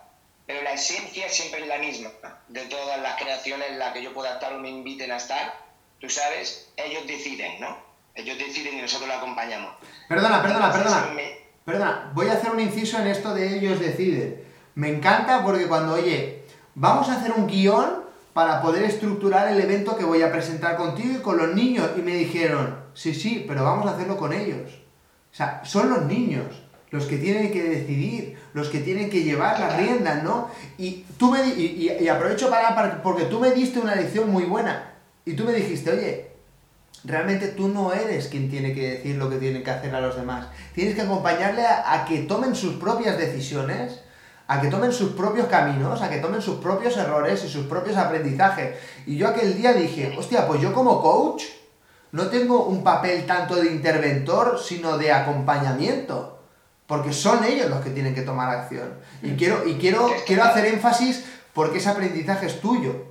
pero la esencia siempre es la misma. De todas las creaciones en las que yo pueda estar o me inviten a estar, tú sabes, ellos deciden, ¿no? Ellos deciden y nosotros lo acompañamos. Perdona, perdona, Entonces, perdona. me- Perdona, voy a hacer un inciso en esto de ellos deciden. Me encanta porque cuando, oye, vamos a hacer un guion para poder estructurar el evento que voy a presentar contigo y con los niños. Y me dijeron, sí, sí, pero vamos a hacerlo con ellos. O sea, son los niños los que tienen que decidir, los que tienen que llevar las riendas, ¿no? Y tú me y, y- y aprovecho para, para- porque tú me diste una lección muy buena. Y tú me dijiste, oye, realmente tú no eres quien tiene que decir lo que tienen que hacer a los demás. Tienes que acompañarle a, a que tomen sus propias decisiones, a que tomen sus propios caminos, a que tomen sus propios errores y sus propios aprendizajes. Y yo aquel día dije, hostia, pues yo como coach no tengo un papel tanto de interventor, sino de acompañamiento. Porque son ellos los que tienen que tomar acción. Y quiero, y quiero, quiero hacer énfasis porque ese aprendizaje es tuyo.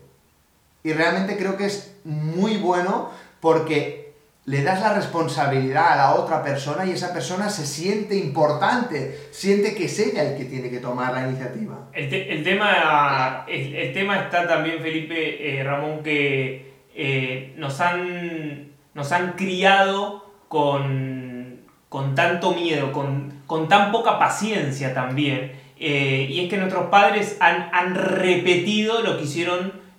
Y realmente creo que es muy bueno porque le das la responsabilidad a la otra persona y esa persona se siente importante, siente que es ella el que tiene que tomar la iniciativa. El, el tema, el, el tema está también, Felipe, eh, Ramón, que eh, nos, han, nos han criado con, con tanto miedo, con, con tan poca paciencia también. eh, y es que nuestros padres han, han repetido lo que hicieron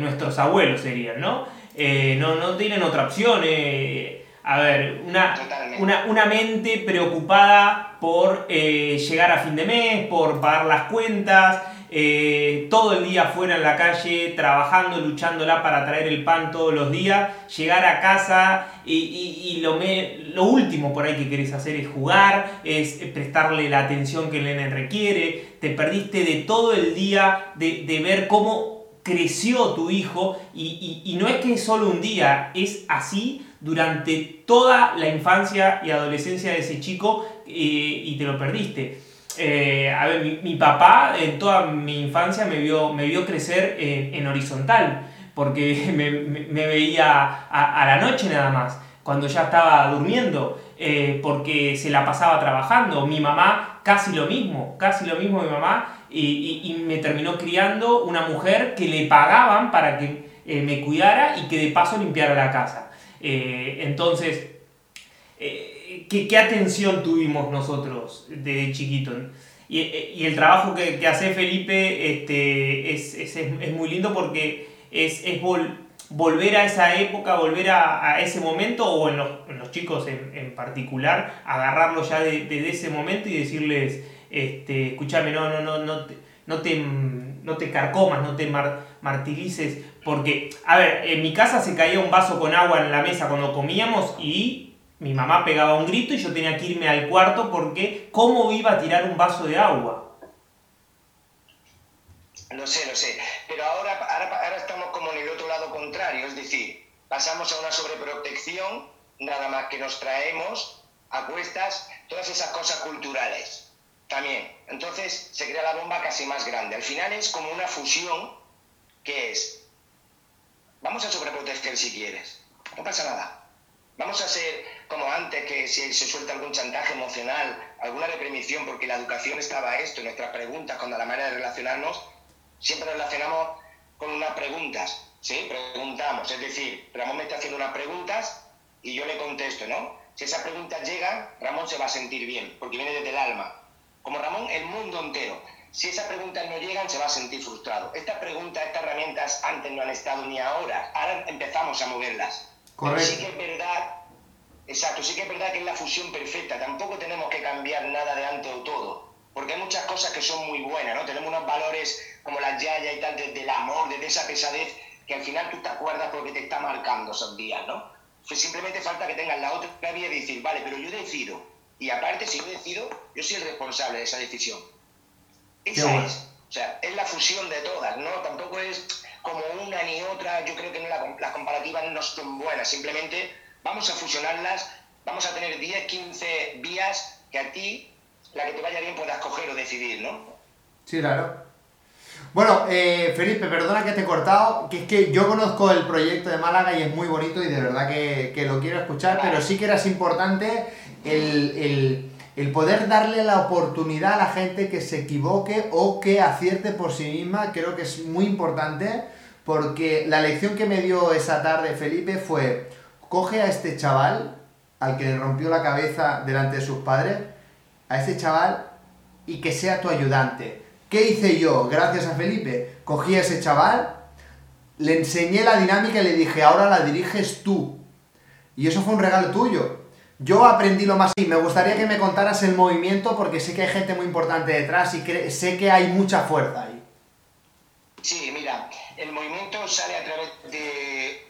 nuestros abuelos, serían, ¿no? Eh, no, no tienen otra opción. eh, a ver, una, una, una mente preocupada por eh, llegar a fin de mes, por pagar las cuentas, eh, todo el día fuera en la calle, trabajando, luchándola para traer el pan todos los días, llegar a casa y, y- y lo, me- lo último por ahí que querés hacer es jugar, es prestarle la atención que el nene requiere, te perdiste de todo el día de, de ver cómo creció tu hijo y, y- no es que solo un día, es así durante toda la infancia y adolescencia de ese chico eh, y te lo perdiste. Eh, a ver, mi, papá en toda mi infancia me vio, me vio crecer en, horizontal, porque me, veía a, a la noche nada más, cuando ya estaba durmiendo, eh, porque se la pasaba trabajando. Mi mamá casi lo mismo, casi lo mismo mi mamá, y, y- me terminó criando una mujer que le pagaban para que eh, me cuidara y que de paso limpiara la casa. Eh, entonces, eh, ¿qué, qué atención tuvimos nosotros desde chiquito? Y, y el trabajo que, que hace Felipe este, es, es, es muy lindo porque es, es vol- volver a esa época, volver a, a ese momento, o en los, en los chicos en, en particular, agarrarlos ya de- desde ese momento y decirles, este, escúchame, no, no, no, no te, no te, no te carcomas, no te mar- martirices, porque, a ver, en mi casa se caía un vaso con agua en la mesa cuando comíamos y mi mamá pegaba un grito y yo tenía que irme al cuarto porque ¿cómo iba a tirar un vaso de agua? Lo sé, lo sé. Pero ahora, ahora, ahora estamos como en el otro lado contrario, es decir, pasamos a una sobreprotección, nada más que nos traemos a cuestas todas esas cosas culturales también. Entonces se crea la bomba casi más grande. Al final es como una fusión que es, vamos a sobreproteger si quieres, no pasa nada. Vamos a ser como antes, que si se suelta algún chantaje emocional, alguna reprimición, porque la educación estaba esto, nuestras preguntas, cuando la manera de relacionarnos, siempre relacionamos con unas preguntas, ¿sí? Preguntamos, es decir, Ramón me está haciendo unas preguntas y yo le contesto, ¿no? Si esas preguntas llegan, Ramón se va a sentir bien, porque viene desde el alma. Como Ramón, el mundo entero. Si esas preguntas no llegan, se va a sentir frustrado. Estas preguntas, estas herramientas antes no han estado ni ahora. Ahora empezamos a moverlas. Pero sí que es verdad, exacto, sí que es verdad que es la fusión perfecta. Tampoco tenemos que cambiar nada de antes o todo. porque hay muchas cosas que son muy buenas, ¿no? Tenemos unos valores como la yaya y tal, desde el amor, desde esa pesadez, que al final tú te acuerdas porque te está marcando esos días, ¿no? Pues simplemente falta que tengas la otra vía de decir, vale, pero yo decido. Y aparte, si yo decido, yo soy el responsable de esa decisión. Esa bueno. es. O sea, es la fusión de todas, ¿no? Tampoco es como una ni otra. Yo creo que no la- las comparativas no son buenas. Simplemente vamos a fusionarlas, vamos a tener 10, 15 vías que a ti, la que te vaya bien, puedas coger o decidir, ¿no? Sí, claro. Bueno, eh, Felipe, perdona que te he cortado, que es que yo conozco el proyecto de Málaga y es muy bonito y de verdad que, que lo quiero escuchar, pero sí que era importante el, el- el poder darle la oportunidad a la gente que se equivoque o que acierte por sí misma, creo que es muy importante, porque la lección que me dio esa tarde Felipe fue, coge a este chaval, al que le rompió la cabeza delante de sus padres, a ese chaval y que sea tu ayudante. ¿Qué hice yo? Gracias a Felipe. Cogí a ese chaval, le enseñé la dinámica y le dije, ahora la diriges tú. Y eso fue un regalo tuyo. Yo aprendí lo más y me gustaría que me contaras el movimiento porque sé que hay gente muy importante detrás y sé que hay mucha fuerza ahí. Sí, mira, el movimiento sale a través de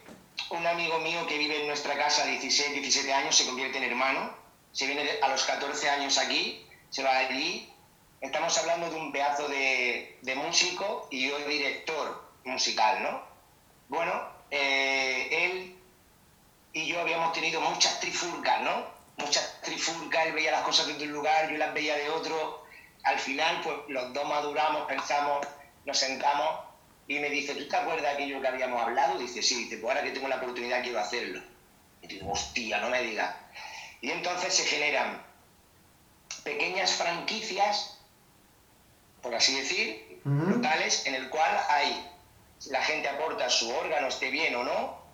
un amigo mío que vive en nuestra casa 16, 17 años, se convierte en hermano, se viene a los 14 años aquí, se va allí. Estamos hablando de un pedazo de, de músico y yo director musical, ¿no? Bueno, eh, él y yo habíamos tenido muchas trifulcas, ¿no? Muchas trifulcas, él veía las cosas desde un lugar, yo las veía de otro. Al final, pues los dos maduramos, pensamos, nos sentamos y me dice, ¿tú te acuerdas de aquello que habíamos hablado? Dice, sí, dice, pues ahora que tengo la oportunidad quiero hacerlo. Y digo, hostia, no me digas. Y entonces se generan pequeñas franquicias, por así decir, locales, en el cual hay, la gente aporta su órgano, esté bien o no,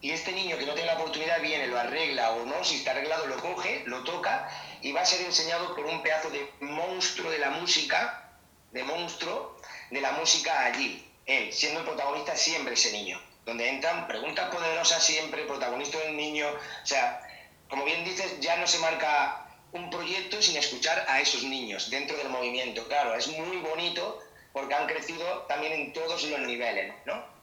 y este niño que no tiene la oportunidad viene, lo arregla o no, si está arreglado lo coge, lo toca y va a ser enseñado por un pedazo de monstruo de la música, de monstruo de la música allí, él, siendo el protagonista siempre ese niño, donde entran preguntas poderosas siempre, protagonista del niño, o sea, como bien dices, ya no se marca un proyecto sin escuchar a esos niños dentro del movimiento, claro, es muy bonito porque han crecido también en todos los niveles, ¿no?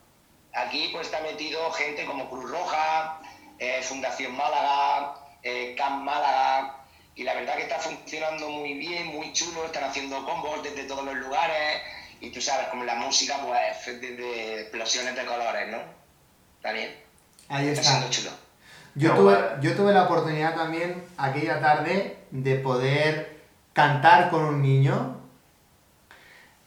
Aquí pues está metido gente como Cruz Roja, eh, Fundación Málaga, eh, Camp Málaga, y la verdad que está funcionando muy bien, muy chulo, están haciendo combos desde todos los lugares, y tú sabes, como la música, pues, de, de explosiones de colores, ¿no? Está bien, Ahí está está. siendo chulo. Yo tuve, yo tuve la oportunidad también aquella tarde de poder cantar con un niño.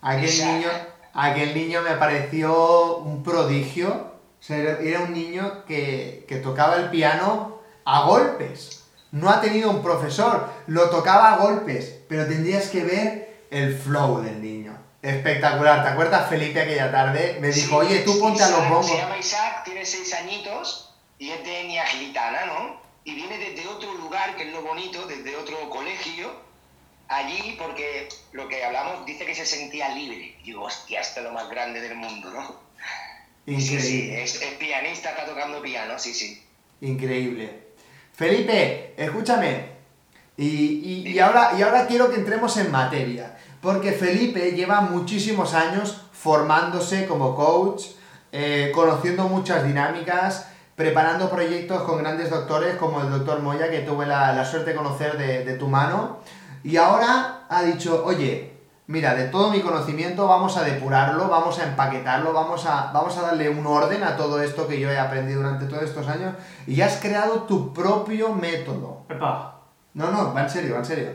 Aquel Exacto. niño, aquel niño me pareció un prodigio. O sea, era- un niño que, que tocaba el piano a golpes. No ha tenido un profesor, lo tocaba a golpes, pero tendrías que ver el flow del niño. Espectacular. ¿Te acuerdas, Felipe, aquella tarde? Me dijo, Sí, oye, tú ponte a los bongos. Se llama Isaac, tiene seis añitos y es de etnia gitana, ¿no? Y viene desde otro lugar, que es lo bonito, desde otro colegio, allí porque lo que hablamos dice que se sentía libre. Y digo, hostia, esto es lo más grande del mundo, ¿no? Sí, sí, Increíble. es, es pianista, está tocando piano, sí, sí. Increíble. Felipe, escúchame. Y, y- y ahora, y ahora quiero que entremos en materia. Porque Felipe lleva muchísimos años formándose como coach, eh, conociendo muchas dinámicas, preparando proyectos con grandes doctores como el doctor Moya, que tuve la, la suerte de conocer de, de tu mano. Y ahora ha dicho, oye, mira, de todo mi conocimiento vamos a depurarlo, vamos a empaquetarlo, vamos a, vamos a darle un orden a todo esto que yo he aprendido durante todos estos años. Y has creado tu propio método. Epa. No, no, va en serio, va en serio.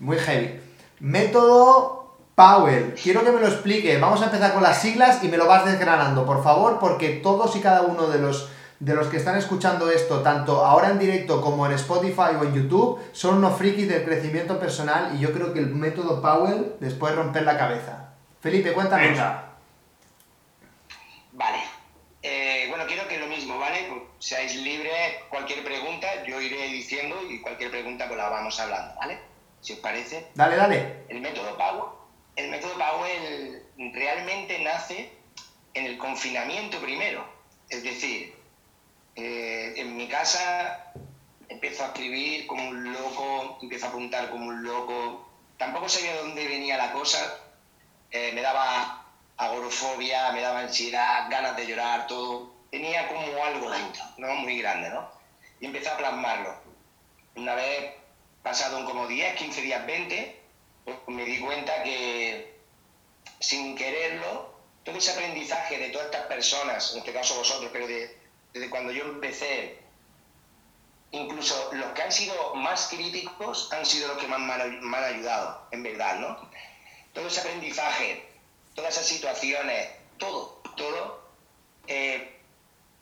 Muy heavy. Método Powell. Quiero que me lo explique. Vamos a empezar con las siglas y me lo vas desgranando, por favor, porque todos y cada uno de los de los que están escuchando esto, tanto ahora en directo como en Spotify o en YouTube, son unos frikis del crecimiento personal y yo creo que el método Powell les puede romper la cabeza. Felipe, cuéntanos. Venga. Vale. Eh, bueno, quiero que lo mismo, ¿vale? Pues seáis libres, cualquier pregunta, yo iré diciendo y cualquier pregunta pues la vamos hablando, ¿vale? Si os parece. Dale, dale. El método Powell, el método Powell realmente nace en el confinamiento primero. Es decir, eh, en mi casa empiezo a escribir como un loco, empiezo a apuntar como un loco, tampoco sabía de dónde venía la cosa. Eh, me daba agorofobia, me daba ansiedad, ganas de llorar, todo. Tenía como algo dentro, ¿no? Muy grande, ¿no? Y empecé a plasmarlo. Una vez pasado como 10, 15 días, 20, pues me di cuenta que sin quererlo, todo ese aprendizaje de todas estas personas, en este caso vosotros, pero de, desde cuando yo empecé, incluso los que han sido más críticos han sido los que más me han, ayudado, en verdad, ¿no? Todo ese aprendizaje, todas esas situaciones, todo, todo, eh,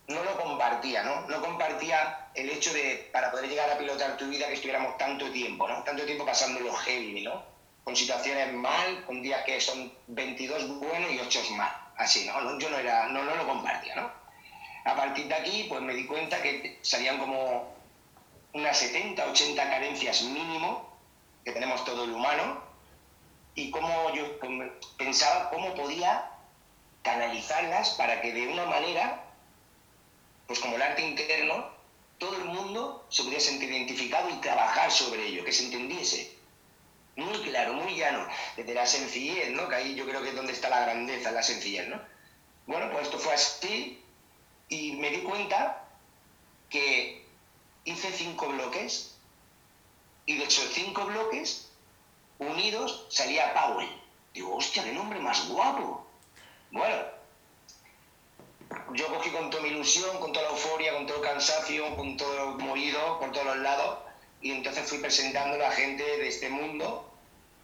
no lo compartía, ¿no? No compartía el hecho de, para poder llegar a pilotar tu vida, que estuviéramos tanto tiempo, ¿no? Tanto tiempo pasándolo heavy, ¿no? Con situaciones mal, con días que son 22 buenos y 8 mal, así. No- Yo no, era, no, no lo compartía, ¿no? A partir de aquí, pues me di cuenta que salían como unas 70, 80 carencias mínimo que tenemos todo el humano y cómo yo pensaba cómo podía canalizarlas para que de una manera, pues como el arte interno, todo el mundo se pudiera sentir identificado y trabajar sobre ello, que se entendiese. Muy claro, muy llano, desde la sencillez, ¿no? Que ahí yo creo que es donde está la grandeza, la sencillez, ¿no? Bueno, pues esto fue así y me di cuenta que hice cinco bloques y de esos cinco bloques unidos salía Powell. Digo, hostia, qué nombre más guapo. Bueno, yo cogí con toda mi ilusión, con toda la euforia, con todo el cansancio, con todo movido por todos los lados y entonces fui presentando a la gente de este mundo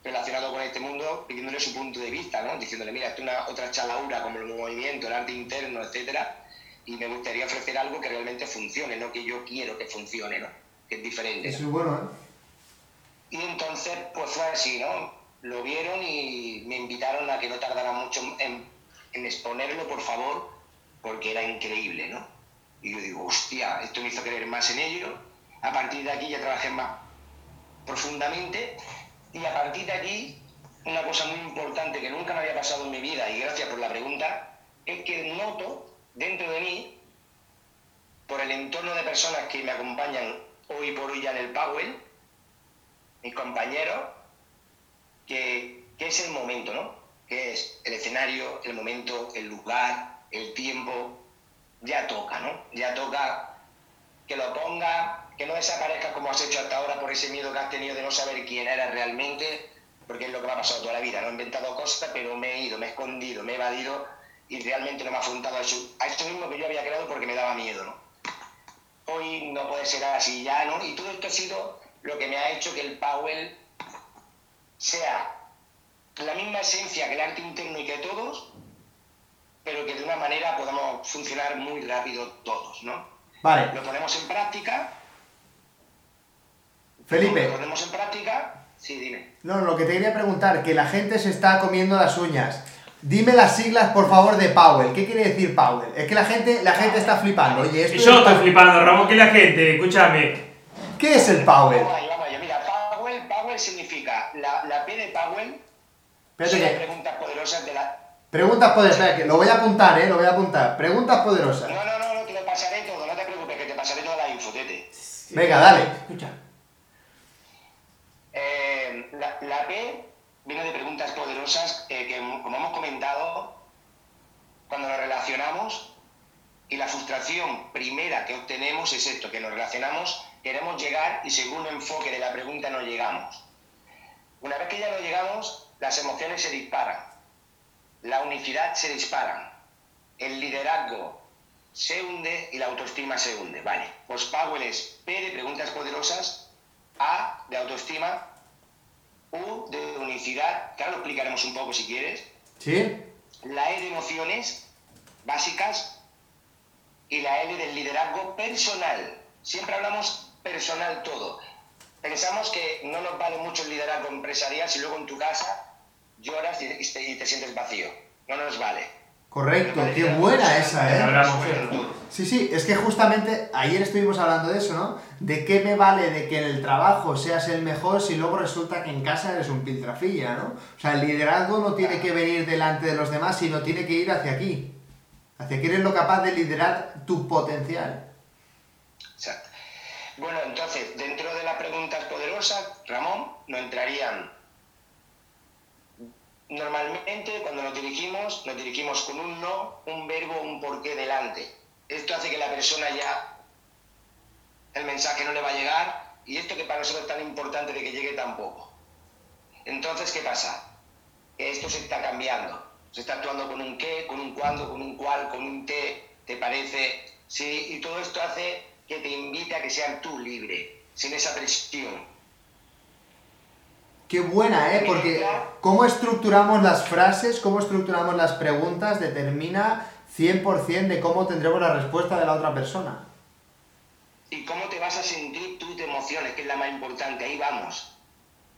relacionado con este mundo, pidiéndole su punto de vista, ¿no? Diciéndole, mira, esto es una otra chalaura como el movimiento, el arte interno, etcétera, y me gustaría ofrecer algo que realmente funcione, no que yo quiero que funcione, ¿no? Que es diferente. Eso es bueno, ¿eh? Y entonces, pues fue así, ¿no? Lo vieron y me invitaron a que no tardara mucho en, en exponerlo, por favor, porque era increíble, ¿no? Y yo digo, hostia, esto me hizo creer más en ello. A partir de aquí ya trabajé más profundamente y a partir de aquí, una cosa muy importante que nunca me había pasado en mi vida, y gracias por la pregunta, es que noto dentro de mí, por el entorno de personas que me acompañan hoy por hoy ya en el Powell, mis compañeros, que, que es el momento, ¿no? Que es el escenario, el momento, el lugar, el tiempo, ya toca, ¿no? Ya toca que lo ponga, que no desaparezca como has hecho hasta ahora por ese miedo que has tenido de no saber quién eres realmente, porque es lo que me ha pasado toda la vida, no he inventado cosas, pero me he ido, me he escondido, me he evadido y realmente no me he afrontado a eso, a esto mismo que yo había creado porque me daba miedo, ¿no? Hoy no puede ser así ya, ¿no? Y todo esto ha sido lo que me ha hecho que el Powell sea la misma esencia que el arte interno y que todos, pero que de una manera podamos funcionar muy rápido todos, ¿no? Vale, Lo ponemos en práctica. Felipe. Lo ponemos en práctica. Sí, dime. No, lo que te quería preguntar, que la gente se está comiendo las uñas. Dime las siglas, por favor, de Powell. ¿Qué quiere decir Powell? Es que la gente, la gente está flipando. Oye, esto yo es estoy pa- flipando, Ramón, que la gente, escúchame. ¿Qué es el Powell? Vamos allá, vamos allá. Mira, Powell, Powell significa la, la P de Powell. Espérate que- preguntas poderosas de la. Preguntas poderosas. Que lo voy a apuntar, eh, lo voy a apuntar. Preguntas poderosas. No, no, no, no, te lo pasaré todo, no te preocupes, que te pasaré toda la info, tete. Venga, dale. Escucha. Eh, la, la P viene de preguntas poderosas eh, que, como hemos comentado, cuando nos relacionamos y la frustración primera que obtenemos es esto, que nos relacionamos, queremos llegar y según el enfoque de la pregunta no llegamos. Una vez que ya no llegamos, las emociones se disparan, la unicidad se dispara, el liderazgo se hunde y la autoestima se hunde. Vale, pues Powell es P de preguntas poderosas, A de autoestima, U de unicidad, que ahora lo explicaremos un poco si quieres, ¿Sí? la E de emociones básicas y la L del liderazgo personal. Siempre hablamos personal todo. Pensamos que no nos vale mucho el liderazgo empresarial si luego en tu casa lloras y y te, y te sientes vacío. No nos vale. Correcto, qué buena esa, eh. Hablamos. Sí, sí, es que justamente ayer estuvimos hablando de eso, ¿no? De qué me vale de que en el trabajo seas el mejor si luego resulta que en casa eres un piltrafilla, ¿no? O sea, el liderazgo no tiene que venir delante de los demás, sino tiene que ir hacia aquí. Hacia que eres lo capaz de liderar tu potencial. Exacto. Bueno, entonces, dentro de las preguntas poderosas, Ramón, nos entrarían normalmente cuando nos dirigimos, nos dirigimos con un no, un verbo, un porqué delante. Esto hace que la persona ya, el mensaje no le va a llegar y esto que para nosotros es tan importante de que llegue tampoco. Entonces, ¿qué pasa? Que esto se está cambiando. Se está actuando con un qué, con un cuándo, con un cuál, con un te, te parece, sí, y todo esto hace que te invite a que seas tú libre, sin esa presión. Qué buena, ¿eh? Porque cómo estructuramos las frases, cómo estructuramos las preguntas, determina 100% de cómo tendremos la respuesta de la otra persona. Y cómo te vas a sentir tú te emociones, que es la más importante, ahí vamos.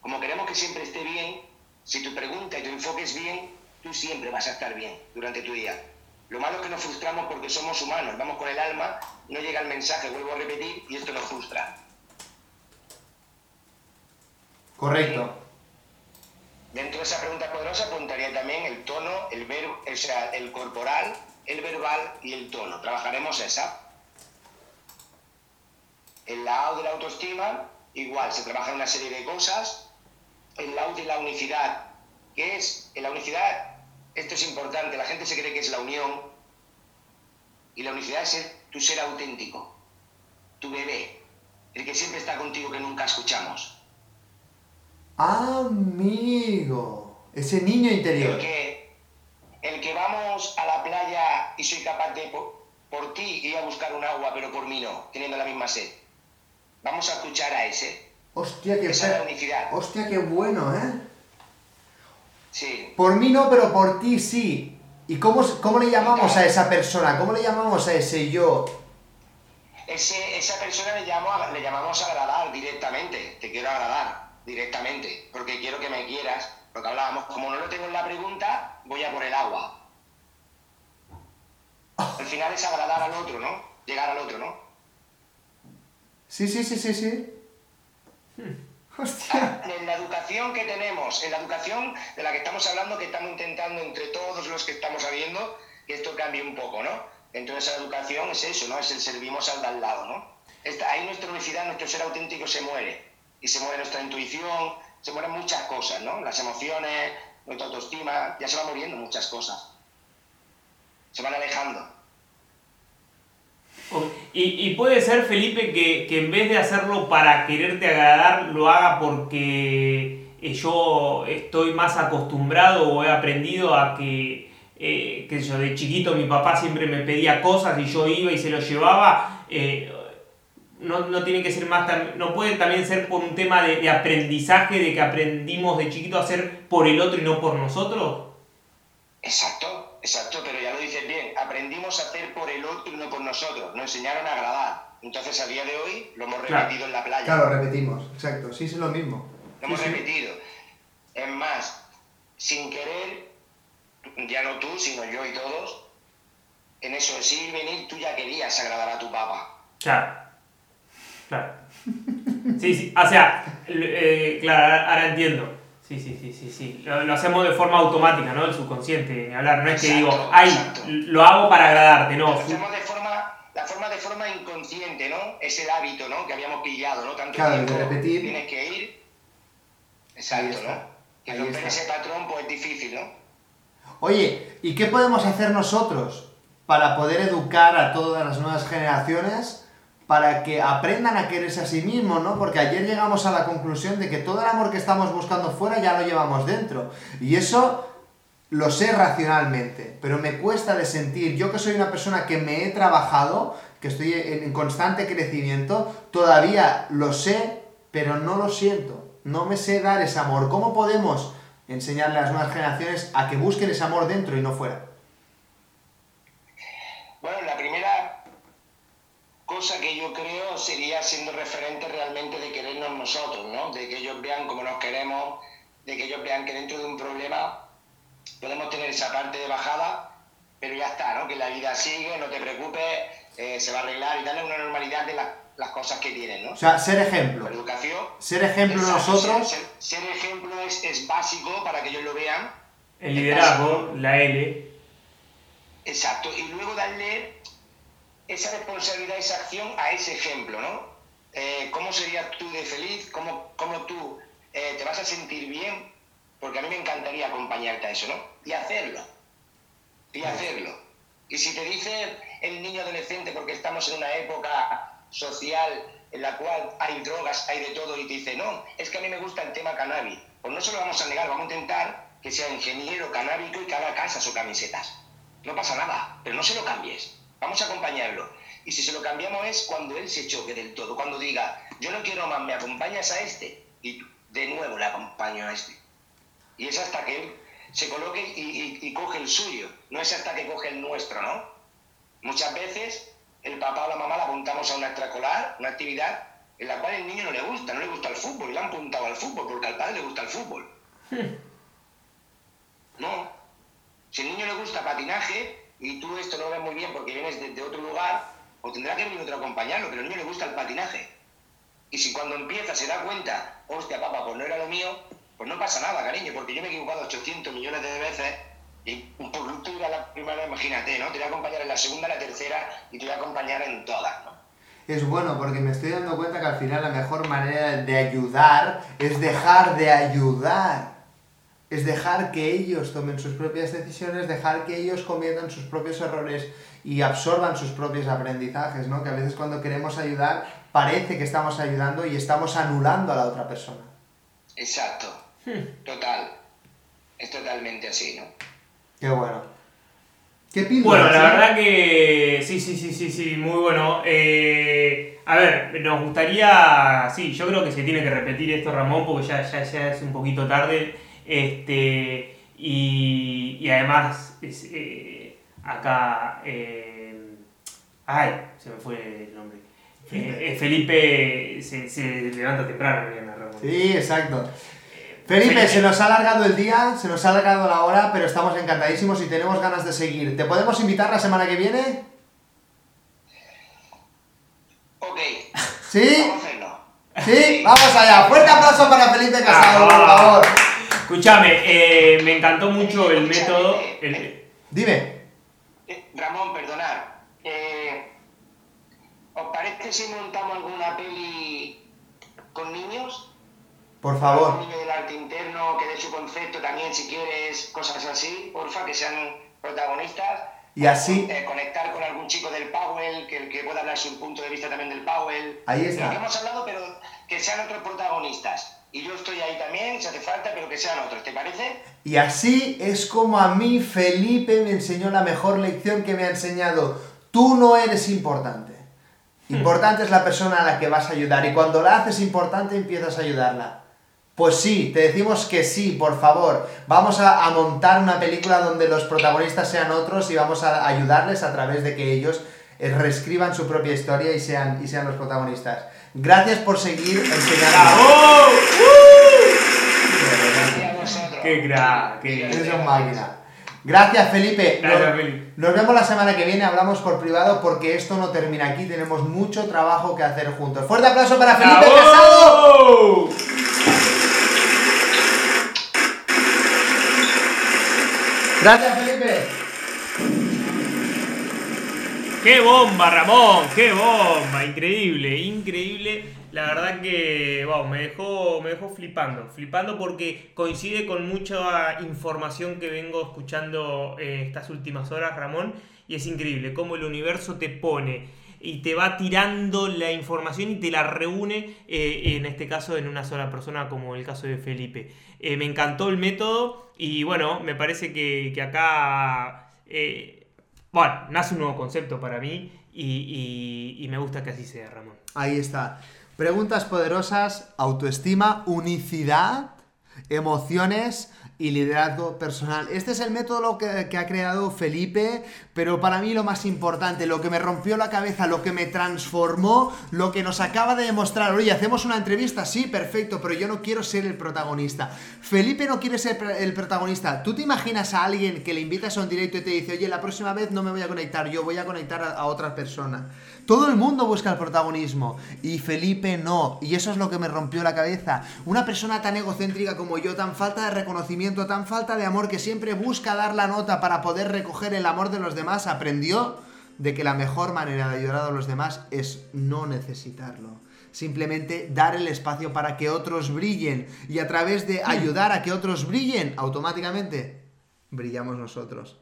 Como queremos que siempre esté bien, si tu pregunta y tu enfoque es bien, tú siempre vas a estar bien durante tu día. Lo malo es que nos frustramos porque somos humanos, vamos con el alma, no llega el mensaje, vuelvo a repetir, y esto nos frustra. Correcto. Dentro de esa pregunta poderosa apuntaría también el tono, el verbo, o sea, el corporal, el verbal y el tono. Trabajaremos esa. El lado de la autoestima, igual, se trabaja en una serie de cosas. El lado de la unicidad, que es, en la unicidad, esto es importante, la gente se cree que es la unión, y la unicidad es tu ser auténtico, tu bebé, el que siempre está contigo que nunca escuchamos. Amigo, ese niño interior. El que, el que vamos a la playa y soy capaz de, por, por ti, ir a buscar un agua, pero por mí no, teniendo la misma sed. Vamos a escuchar a ese. Hostia, qué, Esa es la fe- unicidad. Hostia, qué bueno, ¿eh? Sí. Por mí no, pero por ti sí. ¿Y cómo, cómo le llamamos a esa persona? ¿Cómo le llamamos a ese yo? Ese, esa persona le, llamo le llamamos a agradar directamente. Te quiero agradar directamente. Porque quiero que me quieras. Lo que hablábamos, como no lo tengo en la pregunta, voy a por el agua. Al final es agradar al otro, ¿no? Llegar al otro, ¿no? Sí, sí, sí, sí, sí. Hostia. En la educación que tenemos, en la educación de la que estamos hablando, que estamos intentando entre todos los que estamos sabiendo, que esto cambie un poco, ¿no? Dentro de esa educación es eso, ¿no? Es el servimos al de al lado, ¿no? Esta- ahí nuestra unicidad, nuestro ser auténtico se muere. Y se muere nuestra intuición, se mueren muchas cosas, ¿no? Las emociones, nuestra autoestima, ya se van muriendo muchas cosas. Se van alejando. Y, puede ser, Felipe, que, que en vez de hacerlo para quererte agradar, lo haga porque eh, yo estoy más acostumbrado o he aprendido a que, eh, sé yo, de chiquito mi papá siempre me pedía cosas y yo iba y se los llevaba. eh, no, no tiene que ser más, no puede también ser por un tema de, de aprendizaje, de que aprendimos de chiquito a hacer por el otro y no por nosotros. Exacto, exacto, pero ya lo dices bien. Aprendimos a hacer por el otro y no por nosotros. Nos enseñaron a agradar. Entonces, a día de hoy, lo hemos Claro. repetido en la playa. Claro, repetimos. Exacto. Sí, es lo mismo. Lo hemos Sí, sí. repetido. Es más, sin querer, ya no tú, sino yo y todos, en eso de ir y venir, tú ya querías agradar a tu papá. Claro. Claro. Sí, sí. O sea, eh, claro, ahora entiendo. Sí, sí, sí, sí, sí. Lo, lo hacemos de forma automática, ¿no? El subconsciente, ni hablar. No es que Exacto, digo, ay, exacto. lo hago para agradarte, no. Lo hacemos de forma, la forma de forma inconsciente, ¿no? Es el hábito, ¿no? Que habíamos pillado, ¿no? Tanto Claro, de tiempo repetir. tienes que ir. Exacto, ¿no? Y ahí romper ese patrón, pues es difícil, ¿no? Oye, ¿y qué podemos hacer nosotros para poder educar a todas las nuevas generaciones para que aprendan a quererse a sí mismos, ¿no? Porque ayer llegamos a la conclusión de que todo el amor que estamos buscando fuera ya lo llevamos dentro. Y eso lo sé racionalmente, pero me cuesta de sentir. Yo que soy una persona que me he trabajado, que estoy en constante crecimiento, todavía lo sé, pero no lo siento. No me sé dar ese amor. ¿Cómo podemos enseñarle a las nuevas generaciones a que busquen ese amor dentro y no fuera? Bueno, la primera cosa que yo creo sería siendo referente realmente de querernos nosotros, ¿no? De que ellos vean cómo nos queremos, de que ellos vean que dentro de un problema podemos tener esa parte de bajada, pero ya está, ¿no? Que la vida sigue, no te preocupes, eh, se va a arreglar y darle una normalidad de la- las cosas que tienen, ¿no? O sea, ser ejemplo. La educación. Ser ejemplo Exacto, nosotros. Ser, ser- ser ejemplo es, es básico para que ellos lo vean. El liderazgo, la L. Exacto. Y luego darle esa responsabilidad, esa acción a ese ejemplo, ¿no? Eh, ¿Cómo serías tú de feliz? ¿Cómo, cómo tú eh, te vas a sentir bien porque a mí me encantaría acompañarte a eso, ¿no? Y hacerlo. Y hacerlo. Y si te dice el niño adolescente, porque estamos en una época social en la cual hay drogas, hay de todo, y te dice, no, es que a mí me gusta el tema cannabis, pues no se lo vamos a negar, vamos a intentar que sea ingeniero canábico y que haga casas o camisetas. No pasa nada, pero no se lo cambies. Vamos a acompañarlo. Y si se lo cambiamos es cuando él se choque del todo, cuando diga, yo no quiero más, me acompañas a este, y de nuevo le acompaño a este. Y es hasta que él se coloque y, y coge el suyo, no es hasta que coge el nuestro, ¿no? Muchas veces el papá o la mamá la apuntamos a una extracolar, una actividad en la cual el niño no le gusta, no le gusta el fútbol, y la han apuntado al fútbol porque al padre le gusta el fútbol. No. Si al niño le gusta patinaje y tú esto no lo ves muy bien porque vienes de, otro lugar, o tendrá que venir otro a acompañarlo, pero al niño le gusta el patinaje. Y si cuando empieza se da cuenta, hostia, papá, pues no era lo mío, pues no pasa nada, cariño, porque yo me he equivocado 800 millones de veces y por tú ir a la primera, imagínate, ¿no? Te voy a acompañar en la segunda, la tercera y te voy a acompañar en todas, ¿no? Es bueno porque me estoy dando cuenta que al final la mejor manera de ayudar es dejar de ayudar. Es dejar que ellos tomen sus propias decisiones, dejar que ellos cometan sus propios errores y absorban sus propios aprendizajes, ¿no? Que a veces cuando queremos ayudar parece que estamos ayudando y estamos anulando a la otra persona. Exacto. Total. Es totalmente así, ¿no? Qué bueno. ¿Qué píldora? Bueno, la sí? verdad que sí, sí, sí, sí, sí, muy bueno. Eh, a ver, nos gustaría, sí, yo creo que se tiene que repetir esto, Ramón, porque ya, ya, ya es un poquito tarde. Este, y, y además, es, eh, acá, eh, ay, se me fue el nombre. Eh, eh, Felipe se, se levanta temprano, mañana, Ramón. Sí, exacto. Felipe, se nos ha alargado el día, se nos ha alargado la hora, pero estamos encantadísimos y tenemos ganas de seguir. ¿Te podemos invitar la semana que viene? Ok. ¿Sí? Vamos a hacerlo. ¿Sí? Vamos allá. Fuerte aplauso para Felipe Casado, por Ah. favor. Escúchame, eh, me encantó mucho el método. el- Dime. Eh, Ramón, perdonar. Eh, ¿Os parece si montamos alguna peli con niños? Por Un favor. niño del arte interno que dé su concepto también, si quieres, cosas así, porfa, que sean protagonistas. Y así- Eh, conectar con algún chico del Powell, que, que pueda hablar su punto de vista también del Powell. Ahí está. lo que hemos hablado, pero que sean otros protagonistas. Y yo estoy ahí también, si hace falta, pero que sean otros, ¿te parece? Y así es como a mí Felipe me enseñó la mejor lección que me ha enseñado. Tú no eres importante. Importante es la persona a la que vas a ayudar y cuando la haces importante empiezas a ayudarla. Pues sí, te decimos que sí, por favor. Vamos a, a montar una película donde los protagonistas sean otros y vamos a ayudarles a través de que ellos eh, reescriban su propia historia y sean, y sean los protagonistas. Gracias por seguir enseñando. ¡Bravo! Gracias a vosotros. ¡Qué crack! qué- Eres un máquina. Gracias, Felipe. Gracias, nos, Felipe. nos vemos la semana que viene, hablamos por privado porque esto no termina aquí, tenemos mucho trabajo que hacer juntos. Fuerte aplauso para Felipe Casado. ¡Bravo! Gracias, ¡Qué bomba, Ramón! ¡Qué bomba! Increíble, increíble. La verdad que me, dejó, me dejó flipando. Flipando porque coincide con mucha información que vengo escuchando eh, estas últimas horas, Ramón. Y es increíble cómo el universo te pone y te va tirando la información y te la reúne, eh, en este caso, en una sola persona, como el caso de Felipe. Eh, me encantó el método y bueno, me parece que, acá... bueno, nace un nuevo concepto para mí y, y- y me gusta que así sea, Ramón. Ahí está. Preguntas poderosas, autoestima, unicidad, emociones y liderazgo personal. Este es el método que, ha creado Felipe, pero para mí lo más importante, lo que me rompió la cabeza, lo que me transformó, lo que nos acaba de demostrar, oye, hacemos una entrevista, sí, perfecto, pero yo no quiero ser el protagonista. Felipe no quiere ser el protagonista. ¿Tú te imaginas a alguien que le invitas a un directo y te dice, oye, la próxima vez no me voy a conectar, yo voy a conectar a, a otra persona? Todo el mundo busca el protagonismo y Felipe no. Y eso es lo que me rompió la cabeza. Una persona tan egocéntrica como yo, tan falta de reconocimiento, tan falta de amor, que siempre busca dar la nota para poder recoger el amor de los demás, aprendió de que la mejor manera de ayudar a los demás es no necesitarlo. simplemente dar el espacio para que otros brillen y a través de ayudar a que otros brillen, automáticamente brillamos nosotros.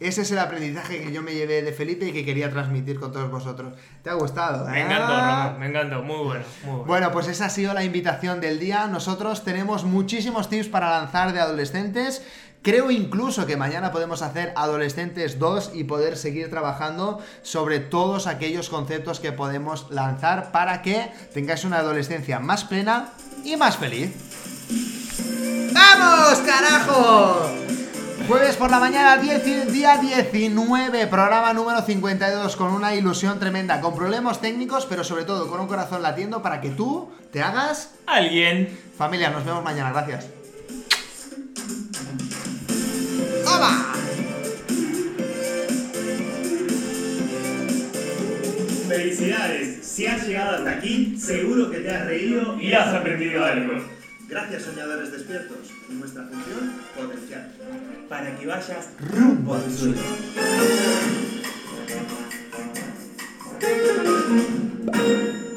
Ese es el aprendizaje que yo me llevé de Felipe y que quería transmitir con todos vosotros. ¿Te ha gustado? Me eh? encantó, Ramón, me encantó. Muy bueno, muy bueno. Bueno, pues esa ha sido la invitación del día. Nosotros tenemos muchísimos tips para lanzar de adolescentes. Creo incluso que mañana podemos hacer Adolescentes 2 y poder seguir trabajando sobre todos aquellos conceptos que podemos lanzar para que tengáis una adolescencia más plena y más feliz. ¡Vamos, carajo! Jueves por la mañana, 10 día 19, programa número 52, con una ilusión tremenda, con problemas técnicos, pero sobre todo con un corazón latiendo para que tú te hagas Alguien. Familia, nos vemos mañana, gracias. ¡Toma! Felicidades, si has llegado hasta aquí, seguro que te has reído Y has aprendido algo. Gracias, soñadores despiertos nuestra función potencial, para que vayas rumbo al sueño. sueño.